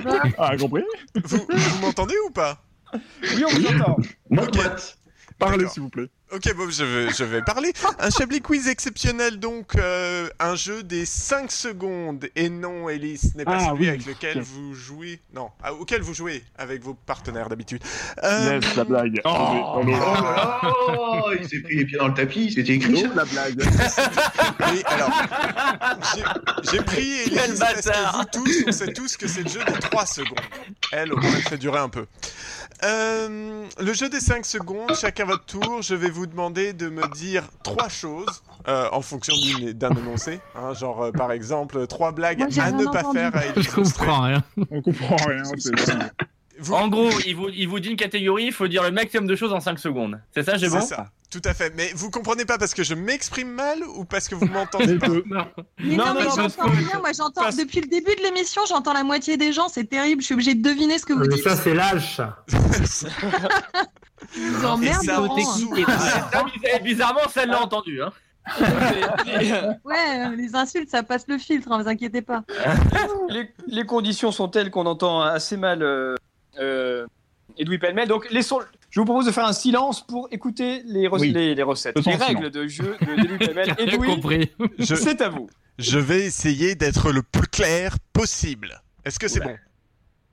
va. Ah, compris Vous, vous m'entendez ou pas? Oui, on vous entend. Mon pote. Parlez, s'il vous plaît. Ok, bon, je vais, je vais parler. Un Chablis Quiz exceptionnel, donc euh, un jeu des 5 secondes. Et non, Ellie, ce n'est pas Ah, celui oui, avec lequel vous jouez. Non, ah, auquel vous jouez avec vos partenaires d'habitude. Euh, la blague. Oh, Oh, Oh oh, il s'est pris les pieds dans le tapis, c'était écrit ça. la blague. <laughs> Oui, alors, j'ai- pris Quel bâtard. vous tous, on sait tous que c'est le jeu des 3 secondes. Elle, au moins, elle fait durer un peu. Euh, le jeu des 5 secondes, chacun votre tour, je vais vous demander de me dire trois choses euh, en fonction d'un énoncé. hein, genre, euh, par exemple, trois blagues Moi, à ne pas entendu. faire à Je comprends rien. On comprend rien. c'est. Vous- En gros, il vous, il vous dit une catégorie, il faut dire le maximum de choses en 5 secondes. C'est ça, j'ai C'est bon ça, tout à fait. Mais vous comprenez pas parce que je m'exprime mal ou parce que vous <laughs> m'entendez pas? deux. Mais Non, non, non, mais non, j'entends rien. Moi, j'entends parce- depuis le début de l'émission, j'entends la moitié des gens. C'est terrible. Je suis obligée de deviner ce que vous Mais dites. ça, c'est l'âge, <laughs> <laughs> ça. Je vous emmerde, Et ça Laurent. m'en saoule. Ah, bizarre- Bizarrement, celle l'a entendu. Hein. <laughs> Ouais, euh, les insultes, ça passe le filtre. Hein, vous inquiétez pas. <laughs> les, les conditions sont telles qu'on entend assez mal euh, euh, Edoui Pellemel. Donc, laissons, je vous propose de faire un silence pour écouter les, re- Oui. les, les recettes, les règles de jeu de Edoui <laughs> Pellemel. Edoui, c'est à vous. je vais essayer d'être le plus clair possible. Est-ce que c'est bon?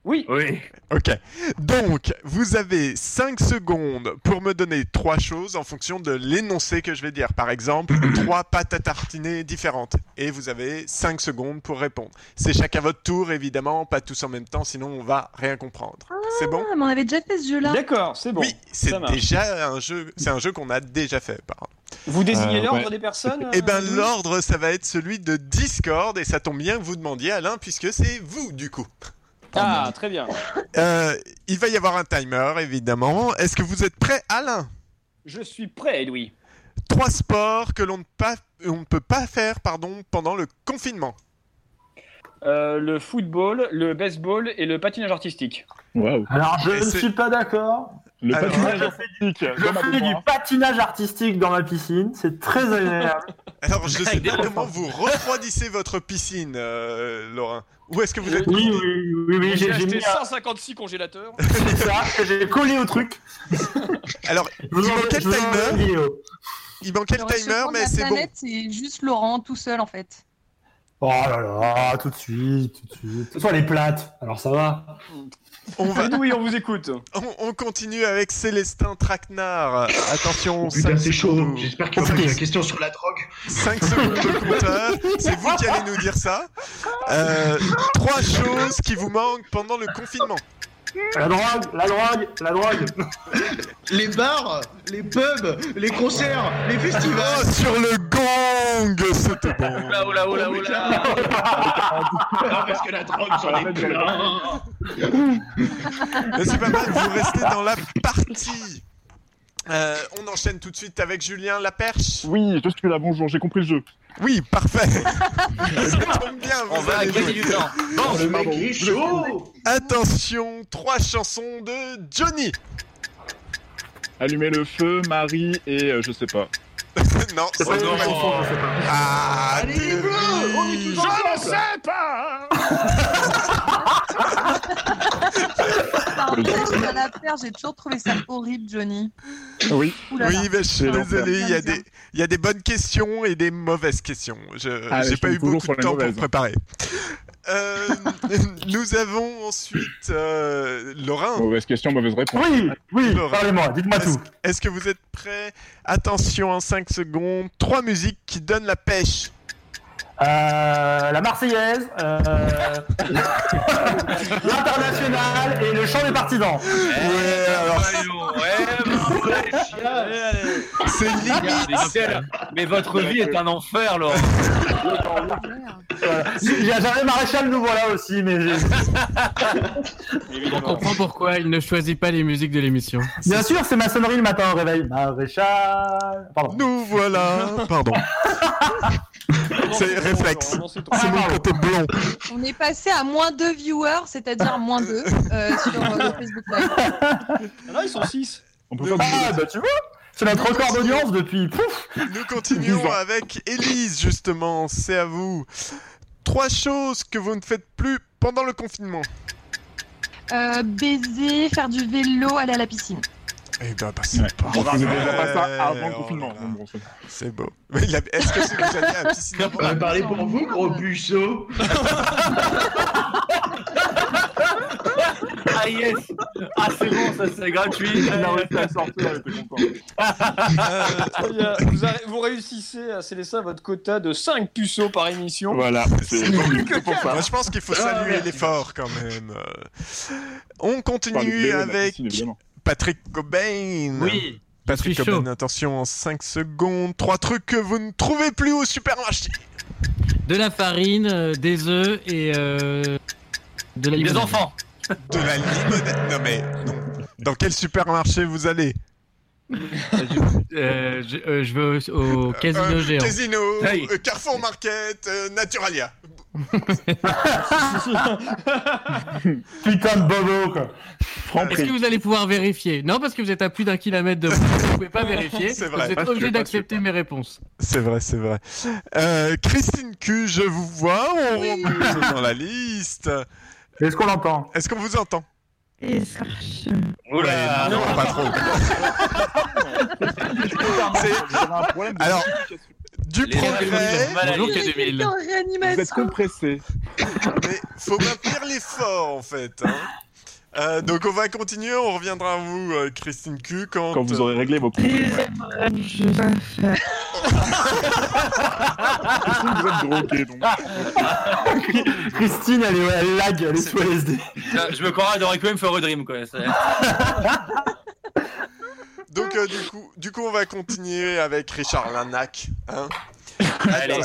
Oui. Oui. Ok. Donc, vous avez 5 secondes pour me donner trois choses en fonction de l'énoncé que je vais dire. Par exemple, <clears throat> trois pâtes à tartiner différentes. Et vous avez 5 secondes pour répondre. C'est chacun votre tour, évidemment, pas tous en même temps, sinon on va rien comprendre. c'est bon? Ah, mais on avait déjà fait ce jeu-là. D'accord, c'est bon. Oui, c'est déjà un jeu. C'est un jeu qu'on a déjà fait. Par contre. Vous désignez Euh, l'ordre ouais. des personnes Eh ben, euh, l'ordre, ça va être celui de Discord, et ça tombe bien que vous demandiez, Alain, puisque c'est vous, du coup. Ah, très bien. Euh, il va y avoir un timer, évidemment. Est-ce que vous êtes prêt, Alain? Je suis prêt, Edoui. Trois sports que l'on ne, pas- on ne peut pas faire pardon, pendant le confinement. Euh, le football, le baseball et le patinage artistique. Waouh. Alors, je Et ne c'est- suis pas d'accord. Le Alors, patinage je artistique. Je dans ma fais du patinage artistique dans ma piscine, c'est très agréable. Alors, je sais Avec des pas comment vous refroidissez votre piscine, euh, Laurent. Où est-ce que vous êtes Oui, oui, oui, J'ai acheté mis un- 156 congélateurs. <laughs> c'est ça, que j'ai collé au truc. <laughs> Alors, Je il manquait le timer. Il manquait le timer, mais c'est bon. c'est juste Laurent tout seul, en fait. Oh là là, tout de suite, tout de suite. Soit elle est plate, alors ça va. On, va, Edoui, on vous écoute. on, on continue avec Célestin Traquenard. Attention, Oh, putain, 5 c'est chaud. secondes. J'espère qu'il va poser la question sur la drogue. 5 secondes de compteur. C'est vous qui allez nous dire ça. Euh, trois choses qui vous manquent pendant le confinement. La drogue, la drogue, la drogue. <laughs> Les bars, les pubs, les concerts, les festivals. Oh, sur le gong C'était bon. <laughs> Oula, oula, oula, Oh, oula. Ah, parce que la drogue, j'en ai plein. Mais c'est pas mal, vous restez dans la partie. Euh, on enchaîne tout de suite avec Julien Laperche. Oui, je suis là, bonjour, j'ai compris le jeu. Oui, parfait. <laughs> Ça tombe bien, On vous va allez gagner jouer. du temps. Le mec il est chaud. Attention, trois chansons de Johnny. Allumer le feu, Marie et euh, je sais pas. <laughs> non, C'est pas non, chanson, je sais pas. Ah, Allez on est tous ensemble. pas <laughs> j'ai toujours trouvé ça horrible, Johnny. Oui. Là. Oui, mais je suis désolé, il y, a des, il y a des bonnes questions et des mauvaises questions. Je Ah, j'ai pas eu beaucoup de temps pour préparer. Euh, <laughs> nous avons ensuite euh, Laurent. Mauvaise question, mauvaise réponse. Oui, oui, Laurent. parlez-moi, dites-moi Est-ce tout. est-ce que vous êtes prêts? Attention, en 5 secondes. Trois musiques qui donnent la pêche. Euh, la Marseillaise, euh, <laughs> l'international et le chant des partisans. Ouais, alors Ouais, c'est limite. mais, mais votre vie est un enfer, Laurent. Voilà. J'avais Maréchal, nous voilà aussi, mais On comprend pourquoi il ne choisit pas les musiques de l'émission. bien sûr, c'est ma sonnerie le matin au réveil. Maréchal. Pardon. Nous voilà. Pardon. C'est réflexe. C'est mon côté blond. On est passé à moins 2 viewers, c'est-à-dire moins 2 euh, sur euh, Facebook Live. Ah non, ils sont 6. On peut Ah, bah tu vois, c'est notre record d'audience depuis. Pouf Nous continuons avec Élise, justement. C'est à vous. Trois choses que vous ne faites plus pendant le confinement. Euh, baiser, faire du vélo, aller à la piscine. Eh ben, bah, c'est pas On faisait déjà pas ça avant le confinement. c'est- beau. Mais <laughs> il a- Est-ce que c'est déjà allé à la piscine On va parler pour vous, gros puceau. <laughs> Ah yes Ah c'est bon, ça c'est gratuit. Il a réussi à sortir, elle était contente. Bien. Vous, vous réussissez à sceller ça votre quota de 5 puceaux par émission. Voilà, c'est pour ça. Moi, je pense qu'il faut Ah, saluer l'effort quand même. Euh, On continue avec. Patrick Cobain. Oui. Patrick Cobain, attention en 5 secondes. Trois trucs que vous ne trouvez plus au supermarché. De la farine, euh, des œufs et euh, de la Des enfants. De la limonade. Non mais non. Dans quel supermarché vous allez Euh, je, euh, je vais au, au casino Euh, géant. Casino, Hey. euh, Carrefour Market, euh, Naturalia. <laughs> Putain de bobo, quoi. Est-ce que vous allez pouvoir vérifier? Non, parce que vous êtes à plus d'un kilomètre de moi. Vous pouvez pas <laughs> vérifier. C'est vrai. Vous êtes sûr, obligé d'accepter mes réponses. C'est vrai, c'est vrai. Euh, Christine Q, je vous vois, on remonte dans la liste. Est-ce qu'on l'entend Est-ce qu'on vous entend Oula Non, pas trop. <laughs> Alors. Du Les progrès, Bonjour, allés. K2000. en Vous êtes réanimation. compressé. mais faut maintenir l'effort en fait. hein. Euh, donc on va continuer, on reviendra à vous, euh, Christine Q, quand, Quand vous aurez réglé vos problèmes. vous êtes drogué, donc. <laughs> Christine, elle, est, elle lag, elle est sous LSD. Je me croirais dans Requiem for a Dream quoi. c'est- <laughs> Donc euh, du coup, du coup, on va continuer avec Richard Lanac. Hein Allez.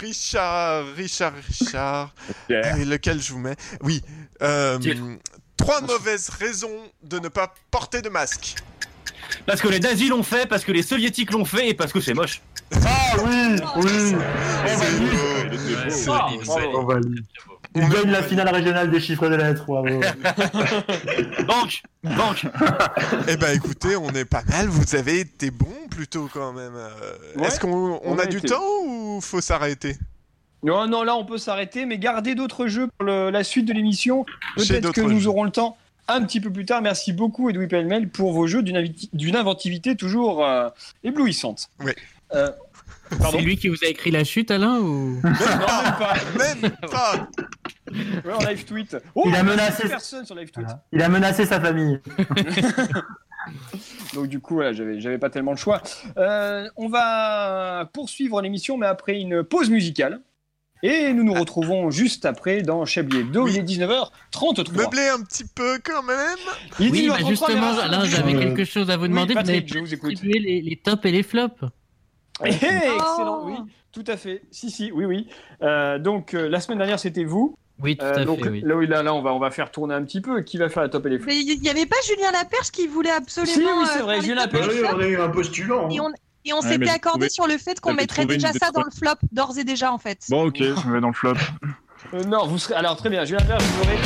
Richard, Richard, Richard. Yeah. Et lequel je vous mets? Oui. euh. Trois mauvaises raisons de ne pas porter de masque. Parce que les nazis l'ont fait, parce que les soviétiques l'ont fait et parce que c'est moche. Ah oui, oui. On valide. Il gagne la finale régionale des chiffres de lettres, bravo. <laughs> Banque Banque Eh ben écoutez, on est pas mal. Vous avez été bon plutôt quand même. Euh, Ouais, Est-ce qu'on on on a, a du été. temps ou faut s'arrêter? Non, non, là on peut s'arrêter, mais gardez d'autres jeux pour le- la suite de l'émission. Peut-être que nous jeux. aurons le temps un petit peu plus tard. Merci beaucoup Edoui Pellemel pour vos jeux d'une inventivité toujours euh, éblouissante. Oui. Euh, C'est lui qui vous a écrit la chute, Alain ou... Non, même pas. <laughs> Même pas. Ouais, en live tweet. Oh, Il a on menacé- six personnes sur live tweet. Voilà. Il a menacé sa famille. <laughs> Donc du coup, voilà, j'avais, j'avais pas tellement le choix. Euh, on va poursuivre l'émission, mais après une pause musicale. Et nous nous retrouvons juste après dans Chablis Hebdo. Oui. Il est 19h33. Meubler un petit peu quand même. Il Oui, 19h33, bah justement, Alain, j'avais Euh, quelque chose à vous oui, demander. vous Patrick, n'avez je pas vous les, les tops et les flops excellent, Oh. oui, tout à fait. Si, si, oui, oui. Euh, donc euh, la semaine dernière, c'était vous. Oui, tout Euh, à donc fait, oui. là, oui, là, là, on va, on va faire tourner un petit peu. Qui va faire la top et les flops Mais il n'y avait pas Julien Laperche qui voulait absolument. Si, oui, c'est euh, vrai, Julien Laperche. Oui, on a eu un postulant. Et on, et on s'était accordé trouvé- sur le fait qu'on mettrait déjà ça dans le flop, d'ores et déjà en fait. Bon, ok, <laughs> je vais dans le flop. Euh, Non, vous serez. Alors très bien, Julien Laperche, vous aurez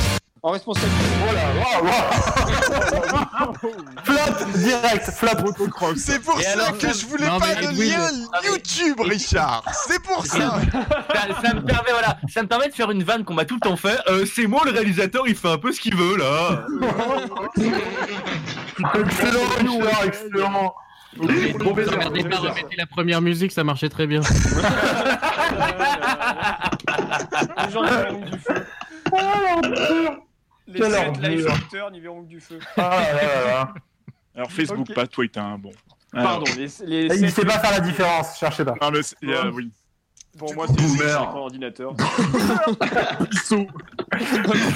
en responsabilité. Oh là, waouh, waouh. <laughs> Flop direct, flop. C'est pour Et ça alors, que je voulais Non, pas de lien YouTube, Richard. C'est pour ça. ça, ça me permet, voilà, ça me permet de faire une vanne qu'on m'a tout le temps fait. Euh, c'est moi le réalisateur, il fait un peu ce qu'il veut là. <laughs> Excellent, Richard, excellent. Regardez pas, remettez la première musique, ça marchait très bien. <laughs> Les gens n'y verront que du feu. Les Quelle sept live ordure. shooters n'y verront que du feu. Ah là là là. Alors, Facebook, Ok. pas Twitter, hein, bon. Alors, Pardon, les, les Il sept- sait pas faire la différence, cherchez pas. Non, mais c'est- il y a- oui. Pour Du moi, c'est boomer. c'est un ordinateur. Puceau.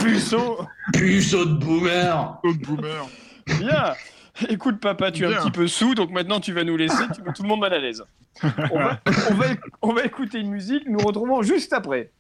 Puceau. Puceau de boomer. Autre boomer. Bien. <laughs> Écoute, papa, tu es un petit peu sous, donc maintenant tu vas nous laisser, tu mets tout le monde mal à l'aise. <laughs> On va, on, va, on va écouter une musique, nous retrouvons juste après.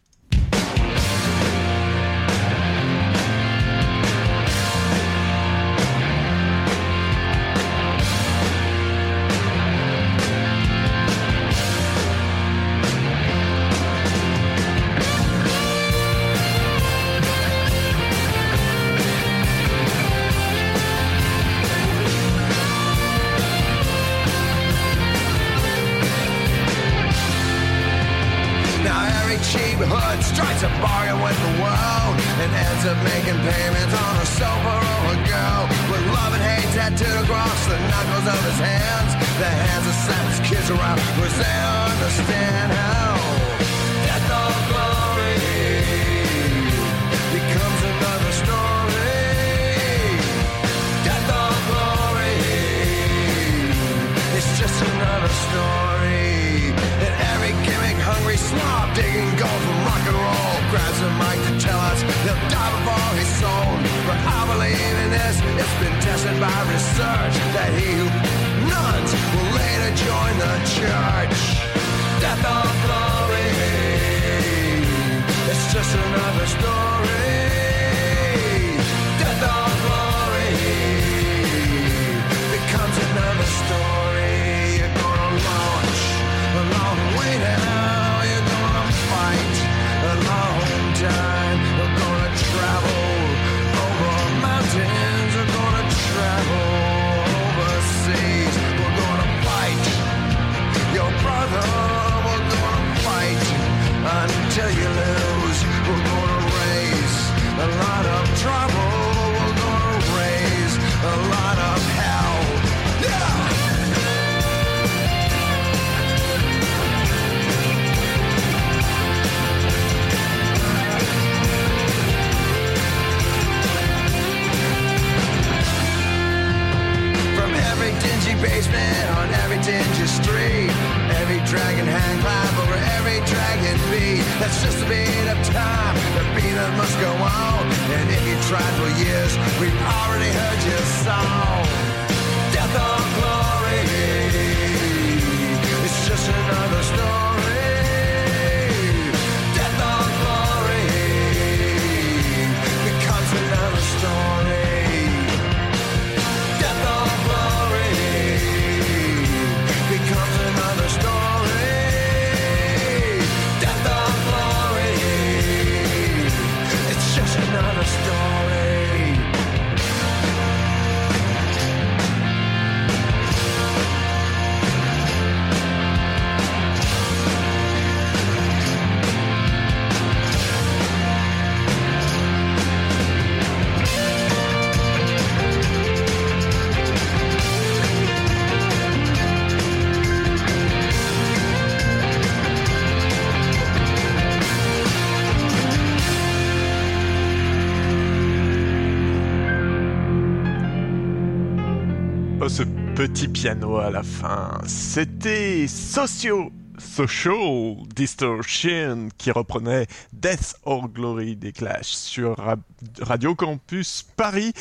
Piano à la fin. C'était Socio. Social Distortion qui reprenait Death or Glory des Clash sur Ra- Radio Campus Paris.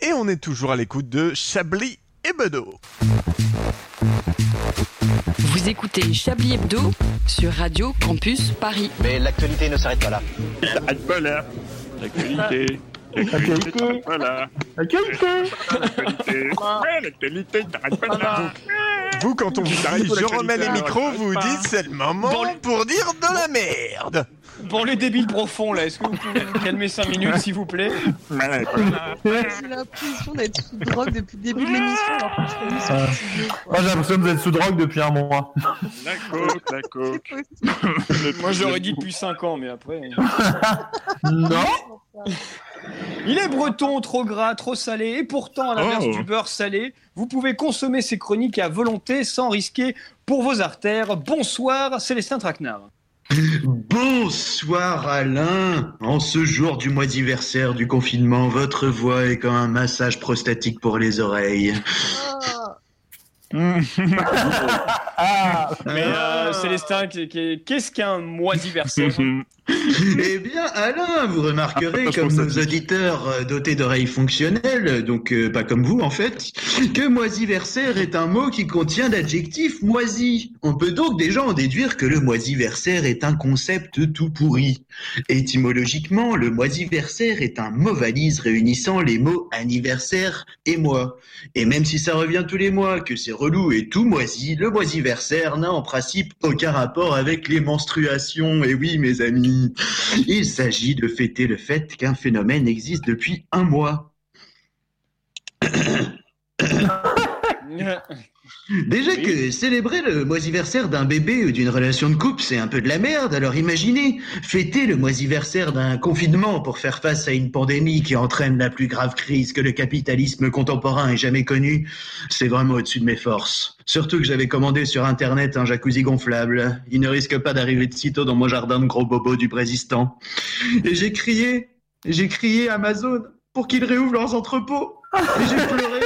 Et on est toujours à l'écoute de Chablis et Bedeau. Vous écoutez Chablis Hebdo sur Radio Campus Paris. Mais l'actualité ne s'arrête pas là. S'arrête pas là. L'actualité. L'actualité s'arrête pas là. L'actualité. L'actualité. Ouais, s'arrête pas là. Vous, quand on vous arrive, je remets les micros, vous pas. dites c'est le moment pour dire de la merde. Pour les débiles profonds, là, est-ce que vous pouvez vous calmer 5 minutes, s'il vous plaît? J'ai l'impression d'être sous drogue depuis le début de l'émission. alors que je fais l'émission Ah. Moi, j'ai l'impression que vous êtes sous drogue depuis un mois. La coque, la coque. Moi, j'aurais dit depuis 5 ans, mais après. <laughs> Non Il est breton, trop gras, trop salé, et pourtant, à l'inverse Oh. du beurre salé, vous pouvez consommer ces chroniques à volonté sans risquer pour vos artères. Bonsoir, Célestin Traquenard. Bonsoir Alain. En ce jour du mois d'anniversaire du confinement, votre voix est comme un massage prostatique pour les oreilles. <laughs> Ah Mais euh, Célestin, qu'est-ce qu'un mois d'anniversaire <laughs> <laughs> Eh bien, Alain, vous remarquerez, Pas comme nos auditeurs euh, dotés d'oreilles fonctionnelles, donc euh, pas comme vous en fait, que moisiversaire est un mot qui contient l'adjectif moisi. On peut donc déjà en déduire que le moisiversaire est un concept tout pourri. Étymologiquement, le moisiversaire est un mot valise réunissant les mots anniversaire et mois. Et même si ça revient tous les mois, que c'est relou et tout moisi, le moisiversaire n'a en principe aucun rapport avec les menstruations. Et oui, mes amis, il s'agit de fêter le fait qu'un phénomène existe depuis un mois. <laughs> <laughs> <laughs> Déjà que célébrer le moisiversaire d'un bébé ou d'une relation de couple, c'est un peu de la merde. Alors imaginez, fêter le moisiversaire d'un confinement pour faire face à une pandémie qui entraîne la plus grave crise que le capitalisme contemporain ait jamais connue, c'est vraiment au-dessus de mes forces. Surtout que j'avais commandé sur internet un jacuzzi gonflable. Il ne risque pas d'arriver de sitôt dans mon jardin de gros bobos du Brésistan. Et j'ai crié, j'ai crié Amazon pour qu'ils réouvrent leurs entrepôts. Et j'ai pleuré.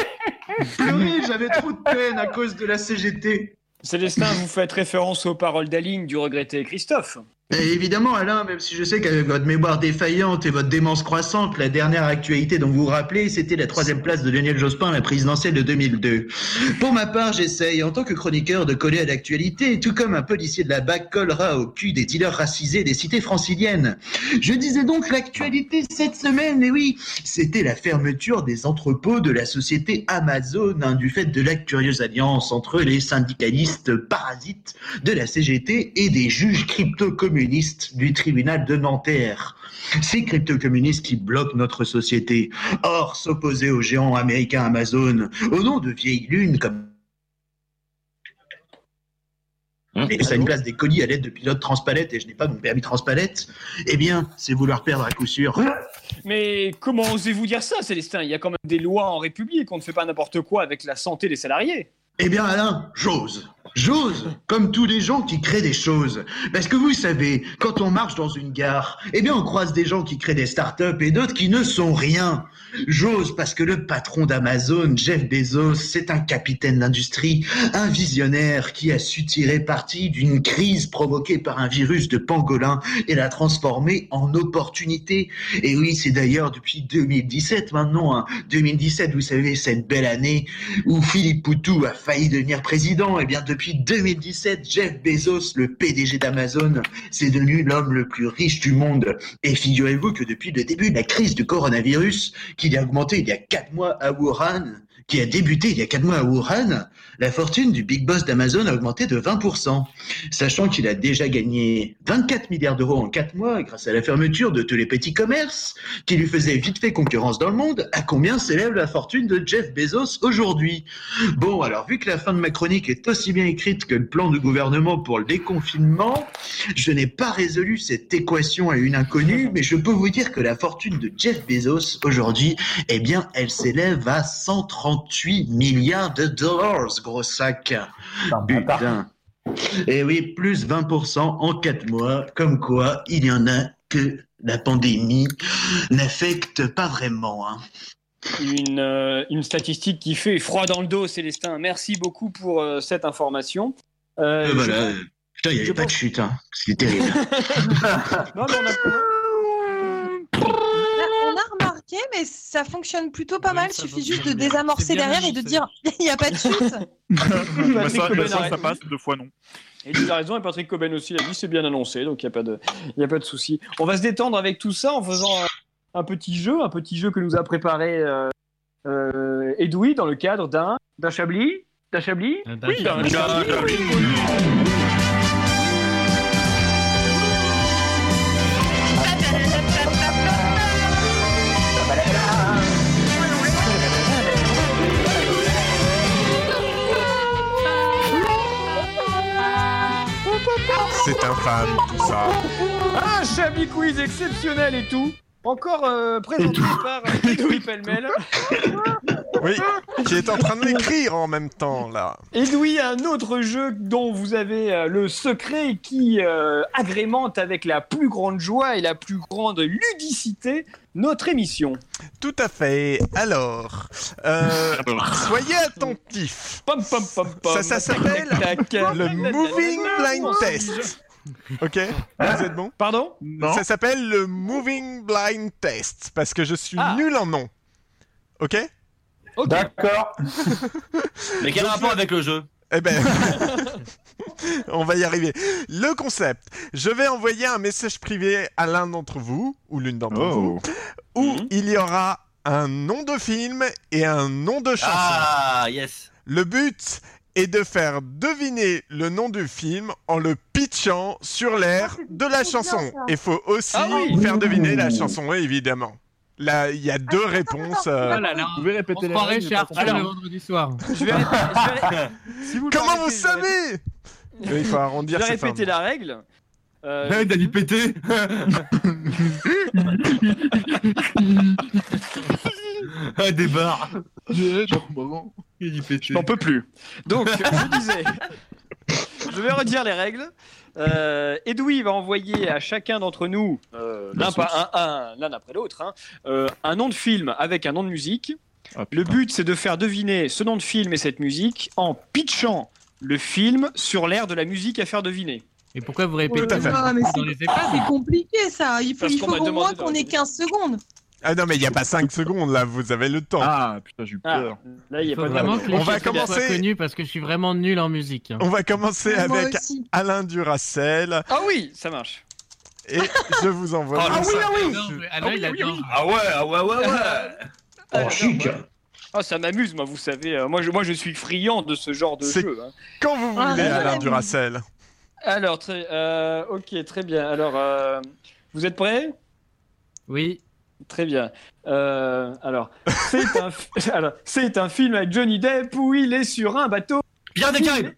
J'avais trop de peine à cause de la CGT. Célestin, vous faites référence aux paroles d'Aline du regretté Christophe. Évidemment, Alain, même si je sais qu'avec votre mémoire défaillante et votre démence croissante, la dernière actualité dont vous vous rappelez, c'était la troisième place de Lionel Jospin à la présidentielle de 2002. Pour ma part, j'essaye, en tant que chroniqueur, de coller à l'actualité, tout comme un policier de la BAC collera au cul des dealers racisés des cités franciliennes. Je disais donc l'actualité cette semaine, et oui, c'était la fermeture des entrepôts de la société Amazon, hein, du fait de la curieuse alliance entre les syndicalistes parasites de la CGT et des juges crypto-communistes du tribunal de Nanterre. Ces crypto-communistes qui bloquent notre société. Or, s'opposer aux géants américains Amazon, au nom de vieilles lunes comme et ça une place des colis à l'aide de pilotes transpalettes et je n'ai pas mon permis transpalette, eh bien, c'est vouloir perdre à coup sûr. Mais comment osez-vous dire ça, Célestin? Il y a quand même des lois en République, on ne fait pas n'importe quoi avec la santé des salariés. Eh bien, Alain, j'ose. J'ose, comme tous les gens qui créent des choses. Parce que vous savez, quand on marche dans une gare, eh bien, on croise des gens qui créent des startups et d'autres qui ne sont rien. J'ose parce que le patron d'Amazon, Jeff Bezos, c'est un capitaine d'industrie, un visionnaire qui a su tirer parti d'une crise provoquée par un virus de pangolin et la transformer en opportunité. Et oui, c'est d'ailleurs depuis 2017 maintenant, hein. 2017, vous savez, cette belle année où Philippe Poutou a failli devenir président. Eh bien, depuis 2017, Jeff Bezos, le PDG d'Amazon, c'est devenu l'homme le plus riche du monde. Et figurez-vous que depuis le début de la crise du coronavirus, qui a augmenté il y a quatre mois à Wuhan, qui a débuté il y a quatre mois à Wuhan, la fortune du big boss d'Amazon a augmenté de 20%, sachant qu'il a déjà gagné 24 milliards d'euros en quatre mois grâce à la fermeture de tous les petits commerces qui lui faisaient vite fait concurrence dans le monde. À combien s'élève la fortune de Jeff Bezos aujourd'hui? Bon, alors vu que la fin de ma chronique est aussi bien écrite que le plan du gouvernement pour le déconfinement, je n'ai pas résolu cette équation à une inconnue, mais je peux vous dire que la fortune de Jeff Bezos aujourd'hui, eh bien, elle s'élève à 138 milliards de dollars, gros sac. Putain. Et oui, plus 20% en 4 mois, comme quoi il y en a que la pandémie n'affecte pas vraiment. Hein. Une, euh, une statistique qui fait froid dans le dos, Célestin. Merci beaucoup pour euh, cette information. Euh, Euh, je- voilà. Putain, il n'y avait pas de chute, hein. C'est terrible. <laughs> Non, mais on a- On a ça fonctionne plutôt pas mal. Il suffit juste de désamorcer derrière et de dire <laughs> il n'y a pas de <laughs> chute. <laughs> Bah, ça, bah, ça, ça passe, deux fois non. Et il a raison, et Patrick Coben aussi l'a dit, c'est bien annoncé, donc il n'y a pas de, il y a pas de souci. On va se détendre avec tout ça en faisant un, un petit jeu, un petit jeu que nous a préparé euh, euh, Edoui dans le cadre d'un d'un Chablis. D'un Chablis Oui, d'un Chablis. C'est infâme tout ça. Un Chablis quiz exceptionnel et tout. Encore euh, présenté par Edoui Pellemel. Oui, qui est en train de l'écrire en même temps là. Edoui, un autre jeu dont vous avez euh, le secret qui euh, agrémente avec la plus grande joie et la plus grande ludicité notre émission. Tout à fait. Alors, euh, soyez attentifs. Pom, pom, pom, pom. Ça, ça s'appelle le Moving Blind Test. Ok Vous êtes bon? Pardon? Ça s'appelle le Moving Blind Test parce que je suis Ah. nul en nom. Ok? D'accord. <laughs> Mais quel rapport avec le jeu? Eh ben, <laughs> <laughs> on va y arriver. Le concept, je vais envoyer un message privé à l'un d'entre vous, ou l'une d'entre Oh. vous, où il y aura un nom de film et un nom de chanson. Ah, yes. Le but est de faire deviner le nom du film en le pitchant sur l'air de la chanson. Il faut aussi Ah oui. faire deviner la chanson, évidemment. Là, il y a deux réponses. euh, Oh là là, Vous pouvez répéter on les chez Arthur comprendre. le vendredi soir. Je vais, je vais- <laughs> Si vous Comment vous je vais savez Il faut je arrondir vais ses répéter la règle. Euh, Ouais, Dali pété <laughs> <laughs> Ah, des barres bon, Il. Je n'en peux plus. Donc, je <laughs> disais, je vais redire les règles. Euh, Edoui va envoyer à chacun d'entre nous, euh, l'un pas un, un- l'un après l'autre, hein, euh, un nom de film avec un nom de musique. Ah, Le but, c'est de faire deviner ce nom de film et cette musique en pitchant le film sur l'air de la musique à faire deviner. Et pourquoi vous Oh répétez dans c'est compliqué ça. Il faut, il qu'on faut au moins qu'on ait répéter. 15 secondes. Ah non, mais il n'y a pas 5 secondes là, vous avez le temps. Ah, putain, j'ai eu Ah, peur. là, il n'y a faut pas de vraiment que les On va commencer. parce que je suis vraiment nul en musique. hein. On va commencer Moi avec aussi. Alain Duracel Ah oui, ça marche. et je vous envoie. Ah le oui, ah oui. Non, il adore. Ah ouais, ah ouais, ouais, ouais <laughs> Oh, chic. Ah, ça m'amuse, moi, vous savez. euh, moi, je, moi, je suis friand de ce genre de C'est- jeu. hein. Quand vous Ah, voulez, ouais. Alain Duracel. Alors, très, euh, ok, très bien. Alors, euh, vous êtes prêts? Oui. Très bien. Euh, alors, c'est un, fi- <laughs> alors, c'est un film avec Johnny Depp où il est sur un bateau. Pierre des Caraïbes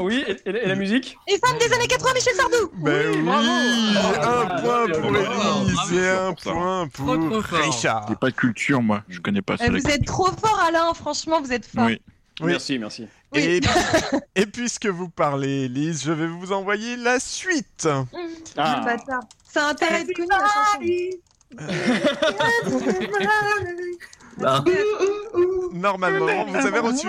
Oui, et, la musique Et femme des années 80, Michel Sardou Ben oui, bravo. un Ah, point pour bravo. et un point pour. Richard. J'ai pas de culture, moi. Je connais pas Eh, ça. Vous êtes trop fort, Alain. Franchement, vous êtes fort. Oui. Oui. Merci, merci. Oui. Et, <laughs> et puisque vous parlez, Élise, je vais vous envoyer la suite. Ah. Le bâtard. Ça a intérêt de connu la chanson. Bah, Normalement, vous avez reçu.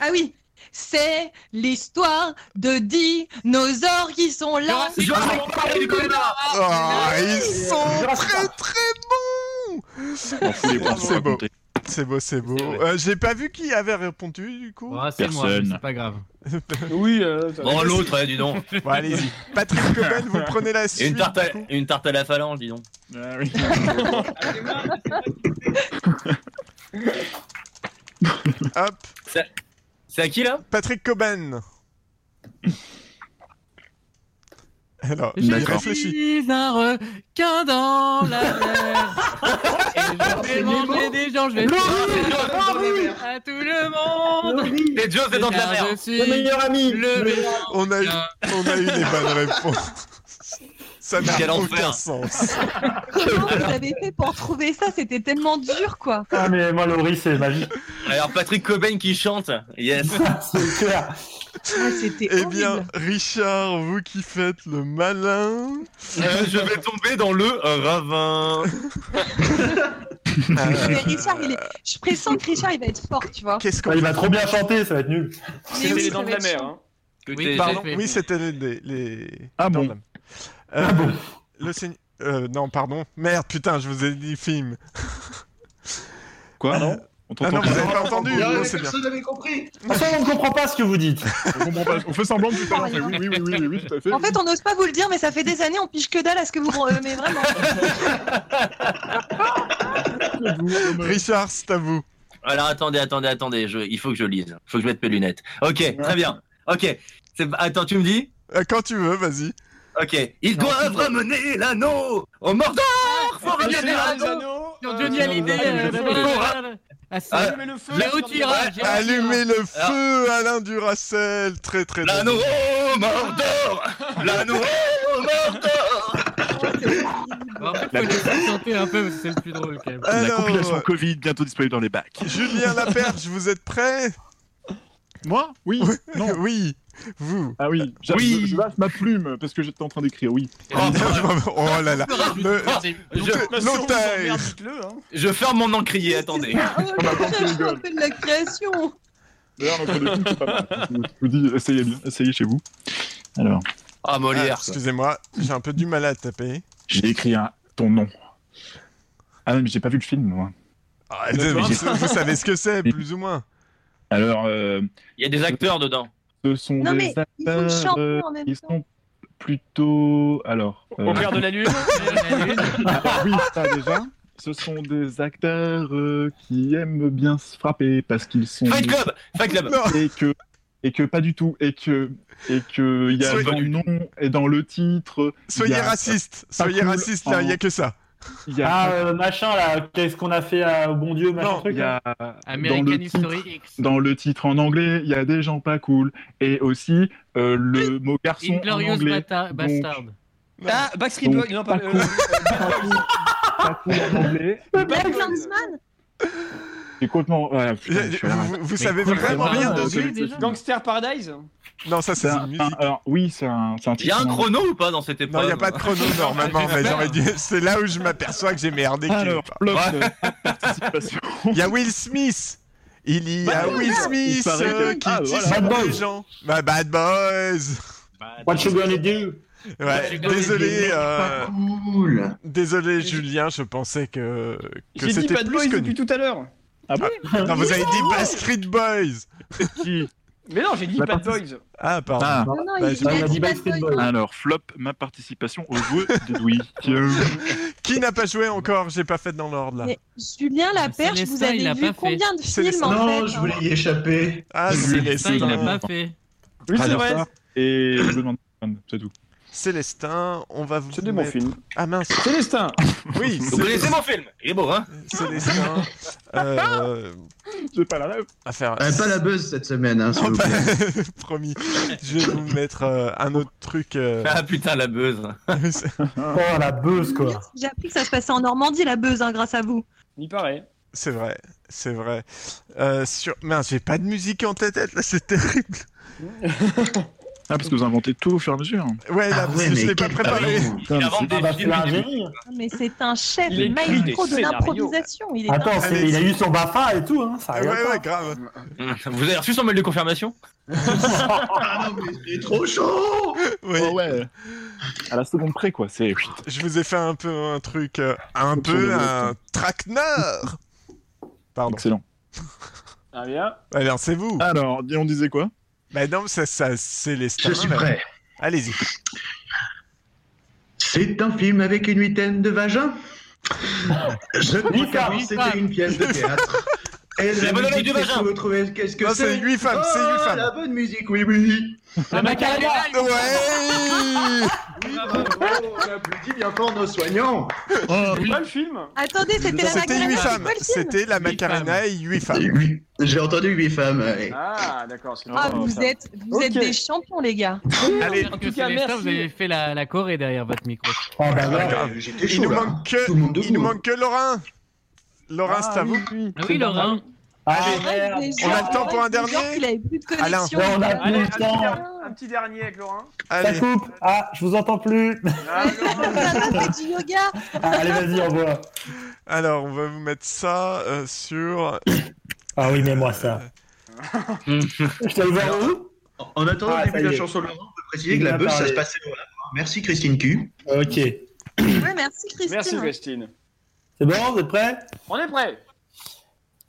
Ah oui. C'est l'histoire de dinosaures qui sont là. Du Canada Oh, ils sont très très bons. C'est beau. C'est beau, c'est beau. Euh, J'ai pas vu qui avait répondu du coup. Oh, c'est moi, c'est pas grave. <laughs> Oui, euh, Bon, l'autre, eh, dis donc. <laughs> Bon, allez-y. Patrick Coben, vous prenez la Et suite. une tarte, à, du coup une tarte à la phalange, dis donc. Ah oui. <laughs> Hop, C'est à qui, là? Patrick Coben. <laughs> Alors, Je suis un requin dans la mer. <laughs> Et je vais manger des gens, je vais faire à tout le monde. C'est Joe, c'est dans de la mer. Je suis Le meilleur ami. le meilleur. On a eu, on a eu les bonnes <laughs> réponses. Ça n'a aucun enfer. sens. <laughs> Comment vous avez fait pour trouver ça? C'était tellement dur, quoi. Ah, mais moi, Laurie, c'est magique. Alors, Patrick Cobain qui chante. Yes. <laughs> c'est clair. Ah, C'était Eh horrible. bien, Richard, vous qui faites le malin. Euh, je vais tomber dans le ravin. <laughs> Mais Richard, il est... je pressens que Richard, il va être fort, tu vois. Qu'est-ce qu'on il va trop bien chanter, ça va être nul. Mais C'était oui, les ça dents de va la être mer. Hein. Oui, Pardon, j'ai fait. oui, c'était les, les, les- Ah bon. Dans la- Euh, Le Seigneur. Euh, non, pardon. Merde, putain, je vous ai dit film. Quoi Ah non non. On Ah non, vous pas avez pas entendu Il y a- Non, c'est bien. Personne n'avait compris. On ne comprend pas ce que vous dites. On comprend pas. On fait semblant de tout à l'heure. on fait Oui, oui, oui, oui, oui, oui, tout à fait. En fait, on n'ose pas vous le dire, mais ça fait des années, on piche que dalle à ce que vous. euh, mais vraiment. <laughs> Richard, c'est à vous. Alors attendez, attendez, attendez, je, il faut que je lise. Il faut que je mette mes lunettes. Ok, très bien. Ok. C'est- Attends, tu me dis? Euh, Quand tu veux, vas-y. Ok. Ils doivent ramener l'anneau au Mordor Faut ramener l'anneau Sur Johnny Hallyday. Ah, le feu. Allumez le Ah. feu, Alain Duracel. Très, très bien. L'anneau au Mordor L'anneau au Mordor En fait, faut laisser chanter un peu c'est le plus drôle quand même. La compilation Covid bientôt disponible dans les bacs. Julien Laperche, vous êtes prêt? Moi? Oui. Non. Oui. Vous. Ah oui. j'a- Oui. Je, je lâche ma plume parce que j'étais en train d'écrire. Oui. oh là là. <laughs> Le- je, hein. je ferme mon encrier, attendez. Oh, gueule. on fait de la création. D'ailleurs, notre film, c'est pas mal. Je vous dis, essayez bien, essayez chez vous. Alors, Ah, Ah, Molière. Excusez-moi, j'ai un peu du mal à taper. j'ai écrit un, ton nom. Ah non, mais j'ai pas vu le film, moi. Ah, vous, vous savez ce que c'est, plus ou moins. Alors, euh, Il y a des acteurs dedans. Ce sont Non, des acteurs chanter euh, en même qui temps. sont plutôt. Alors. euh, Au clair de la lune. <laughs> alors, oui, ça déjà. Ce sont des acteurs euh, qui aiment bien se frapper parce qu'ils sont. Fight Club Fight Club. <laughs> Et que et que pas du tout, et que et que il y a Soyez- dans le nom et dans le titre. Soyez a- raciste, soyez cool raciste, il n'y a que ça. Il y a Ah, euh, machin là, qu'est-ce qu'on a fait à- au bon Dieu, machin Non, truc il y a American dans le History titre- X. Dans le titre en anglais, il y a des gens pas cool. Et aussi euh, le mot garçon en Inglorious anglais. Bata- Donc, Bastard. Ah, Backstreet Boys, non, pas, pas euh, cool. euh, pas cool en anglais. Black Landsman C'est complètement. ouais, putain, je suis à la- Vous, savez vraiment rien de ce... Gangster Paradise Non, ça c'est une un- musique. un- alors, oui, c'est un, c'est un Il y a un chrono ou pas dans cette épreuve Non, il n'y a pas de chrono <laughs> normalement, mais j'aurais dû... c'est là où je m'aperçois que j'ai merdé. Alors, participation. Il y a Will Smith. Il y a Bad Boys. Will Smith euh, qui Ah, les Boys. gens. Bah, Bad Boys. What you gonna do? Ouais, désolé, euh, cool. désolé Julien, je pensais que, que dit c'était Bad plus Boys connu. depuis tout à l'heure. Ah bon Non, vous avez dit Backstreet Boys. Qui Mais non, j'ai dit La Bad Boys. Ah, pardon. Ah. Non, non, Bah, il, dit dit Bad Backstreet Boys. Alors, flop, ma participation au jeu de Louis. <laughs> Qui n'a pas joué encore? J'ai pas fait dans l'ordre là. Mais Julien Laperche, vous il avez vu combien de films en Non, fait je voulais y échapper. Ah, Ça, Célestin. il l'a pas fait. Oui, c'est vrai. Et je demande c'est tout. Célestin, on va vous C'est de mon mettre- film. Ah mince, Célestin. <laughs> oui, Vous connaissez mon film Il est beau, hein Célestin. <laughs> Euh, J'ai pas la rêve. à faire. Euh, pas la buzz cette semaine, hein, s'il Non, vous pas- plaît. <laughs> Promis. Je vais vous mettre euh, un autre truc. euh, Ah putain, la buzz. Oh la buzz quoi. J'ai appris que ça se passait en Normandie, la buzz, hein, grâce à vous. Il paraît. c'est vrai, c'est vrai. Euh, sur... Mince, j'ai pas de musique en tête, là, c'est terrible. Ah, parce que vous inventez tout au fur et à mesure. Ouais, là, Ah ouais, je mais l'ai pas préparé. Ah. Mais c'est un chef, Il maestro de l'improvisation. Il est Attends, il a eu son BAFA et tout, hein. Ça Ouais, ouais, grave. <laughs> Vous avez reçu son mail de confirmation? <laughs> Ah non, mais c'est trop chaud Oui. Oh ouais. À la seconde près, quoi. C'est. Je vous ai fait un peu un truc, euh, un peu un traquenard. Pardon. Excellent. Ah bien. Alors, c'est vous. Alors, on disait quoi? Bah non, ça, ça c'est les Je suis prêt. Allez-y. C'est un film avec une huitaine de vagins? Je qu'avant femmes, c'était une pièce de théâtre. <laughs> Et C'est la bonne musique, oreille du qu'est-ce vagin. que vous trouvez Qu'est-ce que c'est c'est huit femmes, c'est huit Ah, femmes. la bonne musique, oui, oui La Macarena Ouais Oui, bravo, on applaudit bien fort nos soignants C'est pas le film. Attendez, c'était la C'était Macarena, femmes. quoi le film C'était la Macarena et huit femmes. Oui, J'ai entendu huit femmes. ouais. Ah, d'accord. Ah, vous ça. êtes, vous êtes des champions, les gars. Allez, En tout cas, merci. vous avez fait la, la Corée derrière votre micro. Oh bah Ah, J'étais il chaud il nous manque que Laurin. Laurin, c'est à vous. Ah oui, Laurent. Ah Arrête, merde. les On a le temps pour un dernier Alain. on a Allez, plus un le petit, temps. dernier, un petit dernier avec Laurent. Ça Allez. coupe. Ah, je vous entends plus. Ah, Laurent. C'est du yoga. Ah, allez, vas-y, envoie. Alors, on va vous mettre ça euh, sur. Ah oui, mais moi ça. <laughs> je t'ai ouvert où En attendant Ah, le début de la est. chanson de Laurent, on peut préciser Il que la buzz, ça parlé. se passait au lapin. Merci Christine Q. Ok. Ouais, merci, Christine. Merci Christine. C'est bon, vous êtes prêts? On est prêt.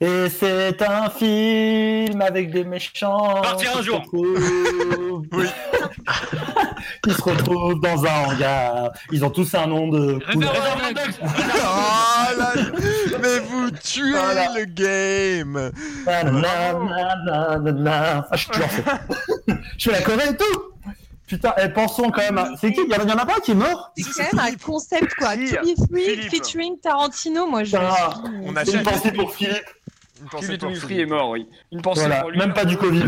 Et c'est un film avec des méchants. Partir un qui se jour. retrouvent- Oui. <laughs> qui se retrouvent dans un hangar. Ils ont tous un nom de. Oh là Mais vous tuez Voilà. le game. Ah, je suis lancé. <laughs> je fais la Corée et tout. Putain, eh, pensons quand même. à- C'est qui Il y en a- pas un qui est mort C'est quand même un concept, quoi. To be free, featuring Tarantino, moi, je... On a Une pensée pour Philippe. Une pensée pour Toumifri est mort, oui. Une pensée pour lui. même pas du Covid.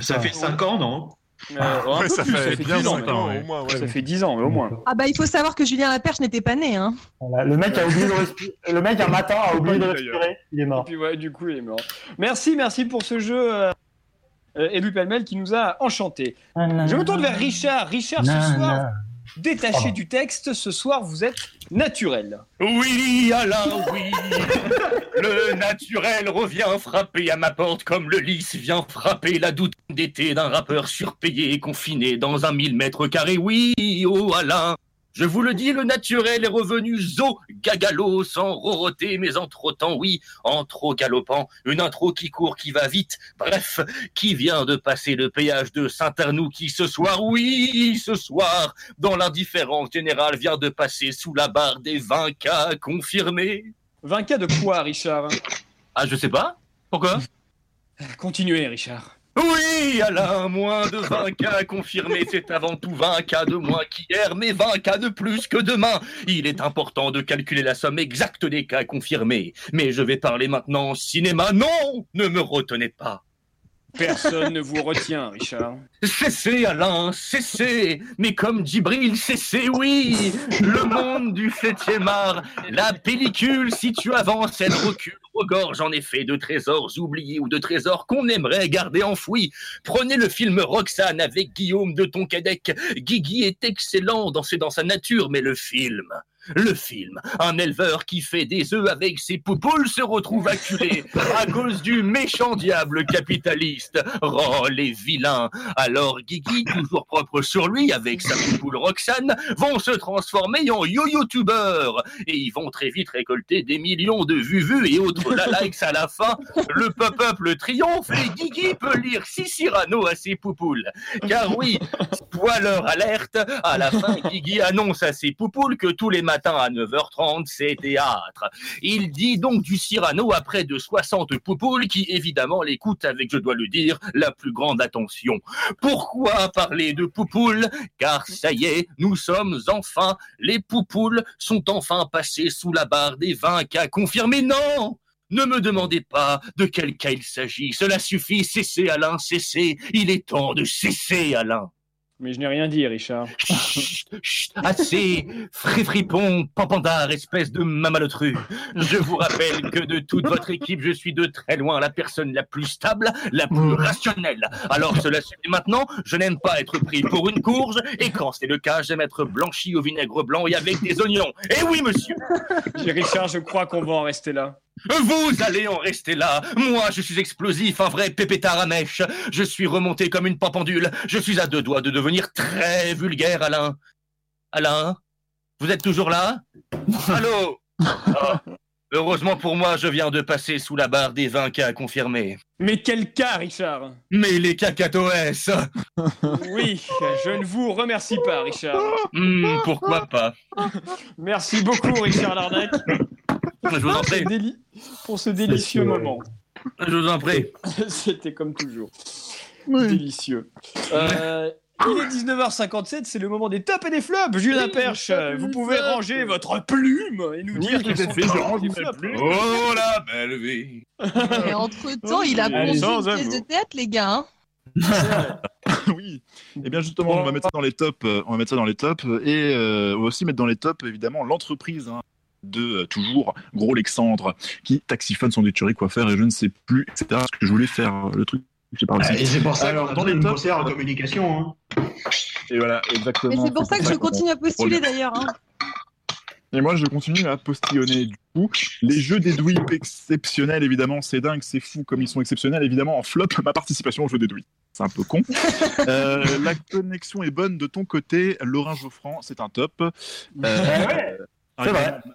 Ça fait 5 ans, non? Euh, ça plus, fait bien 10 ans, cinq mais- ans, ouais. au moins. ouais. Ça fait 10 ans, mais au moins. Ah bah, il faut savoir que Julien Laperche n'était pas né, hein. Voilà, Le mec a oublié de respirer. Le mec un matin a oublié de respirer. Il est Et mort. puis ouais, du coup, il est mort. Merci, merci pour ce jeu, euh, euh, Edu Pelmel, qui nous a enchantés. Je me tourne vers Richard. Richard, ce soir, détaché du texte, ce soir, vous êtes naturel. Oui, Alain, oui. <laughs> Le naturel revient frapper à ma porte comme le lys vient frapper la doute d'été d'un rappeur surpayé et confiné dans un mille mètres carrés. Oui, oh Alain. Je vous le dis, le naturel est revenu zo gagalo sans roroter, mais en trottant, oui, en trop galopant. Une intro qui court, qui va vite. Bref, qui vient de passer le péage de Saint-Arnoux qui ce soir, oui, ce soir, dans l'indifférence générale, vient de passer sous la barre des 20 cas confirmés. 20 cas de quoi, Richard? Ah, je sais pas. Pourquoi? Continuez, Richard. Oui, Alain, moins de 20 cas confirmés, c'est avant tout 20 cas de moins qu'hier, mais 20 cas de plus que demain. Il est important de calculer la somme exacte des cas confirmés. Mais je vais parler maintenant cinéma. Non, ne me retenez pas. Personne ne vous retient, Richard. Cessez, Alain, cessez Mais comme Djibril, cessez, oui Le monde du 7e art, la pellicule, si tu avances, elle recule, regorge en effet de trésors oubliés ou de trésors qu'on aimerait garder enfouis. Prenez le film Roxane avec Guillaume de Tonquédec. Guigui est excellent dans, sa nature, mais le film... Le film, un éleveur qui fait des œufs avec ses poupoules se retrouve acculé à cause du méchant diable capitaliste. Oh, les vilains Alors Guigui, toujours propre sur lui, avec sa poupoule Roxane, vont se transformer en yo-youtubeurs. Et ils vont très vite récolter des millions de vues vues et autres <laughs> la likes à la fin. Le pop-up le triomphe et Guigui peut lire six Cyrano à ses poupoules. Car oui, spoiler alerte, à la fin, Guigui annonce à ses poupoules que tous les matins à 9h30, c'est théâtre. Il dit donc du Cyrano à près de 60 poupoules qui évidemment l'écoutent avec, je dois le dire, la plus grande attention. Pourquoi parler de poupoules? Car ça y est, nous sommes enfin, les poupoules sont enfin passées sous la barre des 20 cas confirmés. Non ne me demandez pas de quel cas il s'agit. Cela suffit. Cessez, Alain, cessez. Il est temps de cesser, Alain. Mais je n'ai rien dit, Richard. Assez, fréfripon, pampandard, espèce de mamalotru. Je vous rappelle que de toute votre équipe, je suis de très loin la personne la plus stable, la plus rationnelle. Alors cela suffit maintenant, je n'aime pas être pris pour une courge, et quand c'est le cas, j'aime être blanchi au vinaigre blanc et avec des oignons. Eh oui, monsieur Richard, je crois qu'on va en rester là. Vous allez en rester là. Moi, je suis explosif, un vrai pépétard à mèche. Je suis remonté comme une pendule. Je suis à deux doigts de devenir très vulgaire, Alain. Alain Vous êtes toujours là? <laughs> Allô? Ah, Heureusement pour moi, je viens de passer sous la barre des 20 cas confirmés. Mais quel cas, Richard? Mais les cacatoès <laughs> Oui, je ne vous remercie pas, Richard. Hmm, Pourquoi pas? Merci beaucoup, Richard Larnac. <laughs> Je vous en prie. Pour ce déli- Pour ce délicieux moment. Je vous en prie. <laughs> C'était comme toujours. Délicieux. Euh, il est 19h57, c'est le moment des tops et des flops. Julien Perche, vous pouvez ranger votre plume et nous dire sont fait, je range ma plume. Oh la belle vie <laughs> Et entre-temps, il a pondu une pièce de théâtre, les gars. hein. <laughs> oui. Et bien justement, on va mettre ça dans les tops. euh, On va mettre ça dans les tops et euh, on va aussi mettre dans les tops évidemment l'entreprise. hein, de euh, toujours gros Alexandre qui taxiphone son déturier quoi faire et je ne sais plus etc ce que je voulais faire euh, le truc j'ai pas réussi. Et c'est pour ça Alors, qu'on a dans besoin les d'une tops conseillère en communication. hein. et voilà exactement Mais c'est pour ça que je continue à postuler d'ailleurs. hein. Et moi, je continue à postillonner. Du coup, les jeux des douilles exceptionnels, évidemment, c'est dingue, c'est fou comme ils sont exceptionnels. Évidemment, en flop, ma participation au jeu des douilles. C'est un peu con. Euh, <laughs> la connexion est bonne de ton côté. Laurent Geoffrand, c'est un top. Euh, ouais, ah, c'est vrai. évidemment,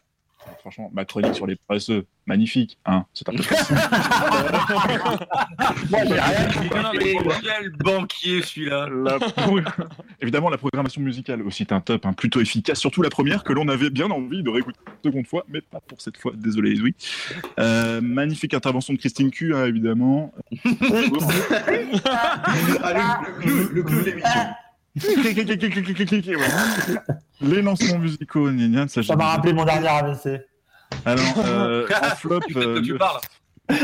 Franchement, ma chronique sur les paresseux, magnifique. Hein, c'est un peu Quel banquier celui-là La pro- Évidemment, la programmation musicale aussi est un top, hein, plutôt efficace. Surtout la première que l'on avait bien envie de réécouter une seconde fois, mais pas pour cette fois. Désolé, les oui. Euh, magnifique intervention de Christine Q, hein, évidemment. Ah, le, le, le clou de l'émission. Les lancements musicaux, gna, ça, m'a rappelé mon dernier AVC. Alors, euh, <laughs> en flop, euh, tu le- parles <laughs>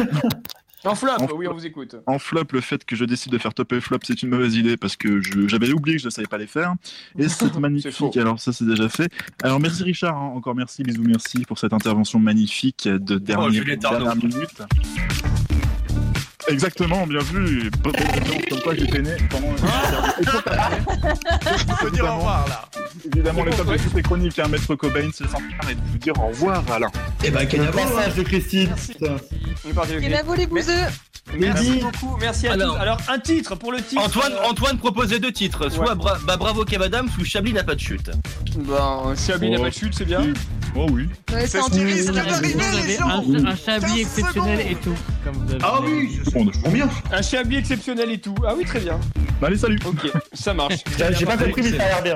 En flop, En oui, on vous écoute. En flop, le fait que je décide de faire top et flop, c'est une mauvaise idée parce que j'avais oublié que je ne savais pas les faire. Et <laughs> c'est magnifique. Alors ça, c'est déjà fait. Alors merci Richard, hein. encore merci, bisous, merci pour cette intervention magnifique de dernière, Arnaud. dernière minute. Exactement, bien vu. Comme quoi j'étais né pendant. On peut dire au revoir là. Évidemment, les top de toutes les chroniques, hein, Maître Cobain, c'est sans et de vous dire au revoir, Alain. Eh ben, hein. passage de Christine. Putain. On est parti, ok. Kenavo les bouseux. Merci beaucoup, merci à Alors- tous. Alors, un titre pour le titre. Antoine, euh, Antoine proposait deux titres, soit Bra- bah, Bravo Kev Adams ou Chablis n'a pas de chute. Ben, Chablis n'a Oh. pas de chute, c'est bien. Oh oui. C'est un, chablis 15 exceptionnel et tout. Ah oui, bien. Un Chablis exceptionnel et tout. Ah oui, très bien. Allez, salut. Ok, ça marche. <laughs> J'ai pas compris, mais ça a l'air bien.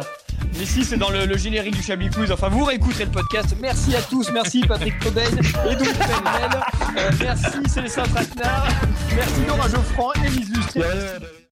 Mais si, c'est dans le, le générique du Chablis Quiz. Enfin, vous réécouterez le podcast. Merci à tous. Merci Patrick Cobain et donc. Euh, merci Célestin Traquenard. Merci Laura Geoffrand et Lise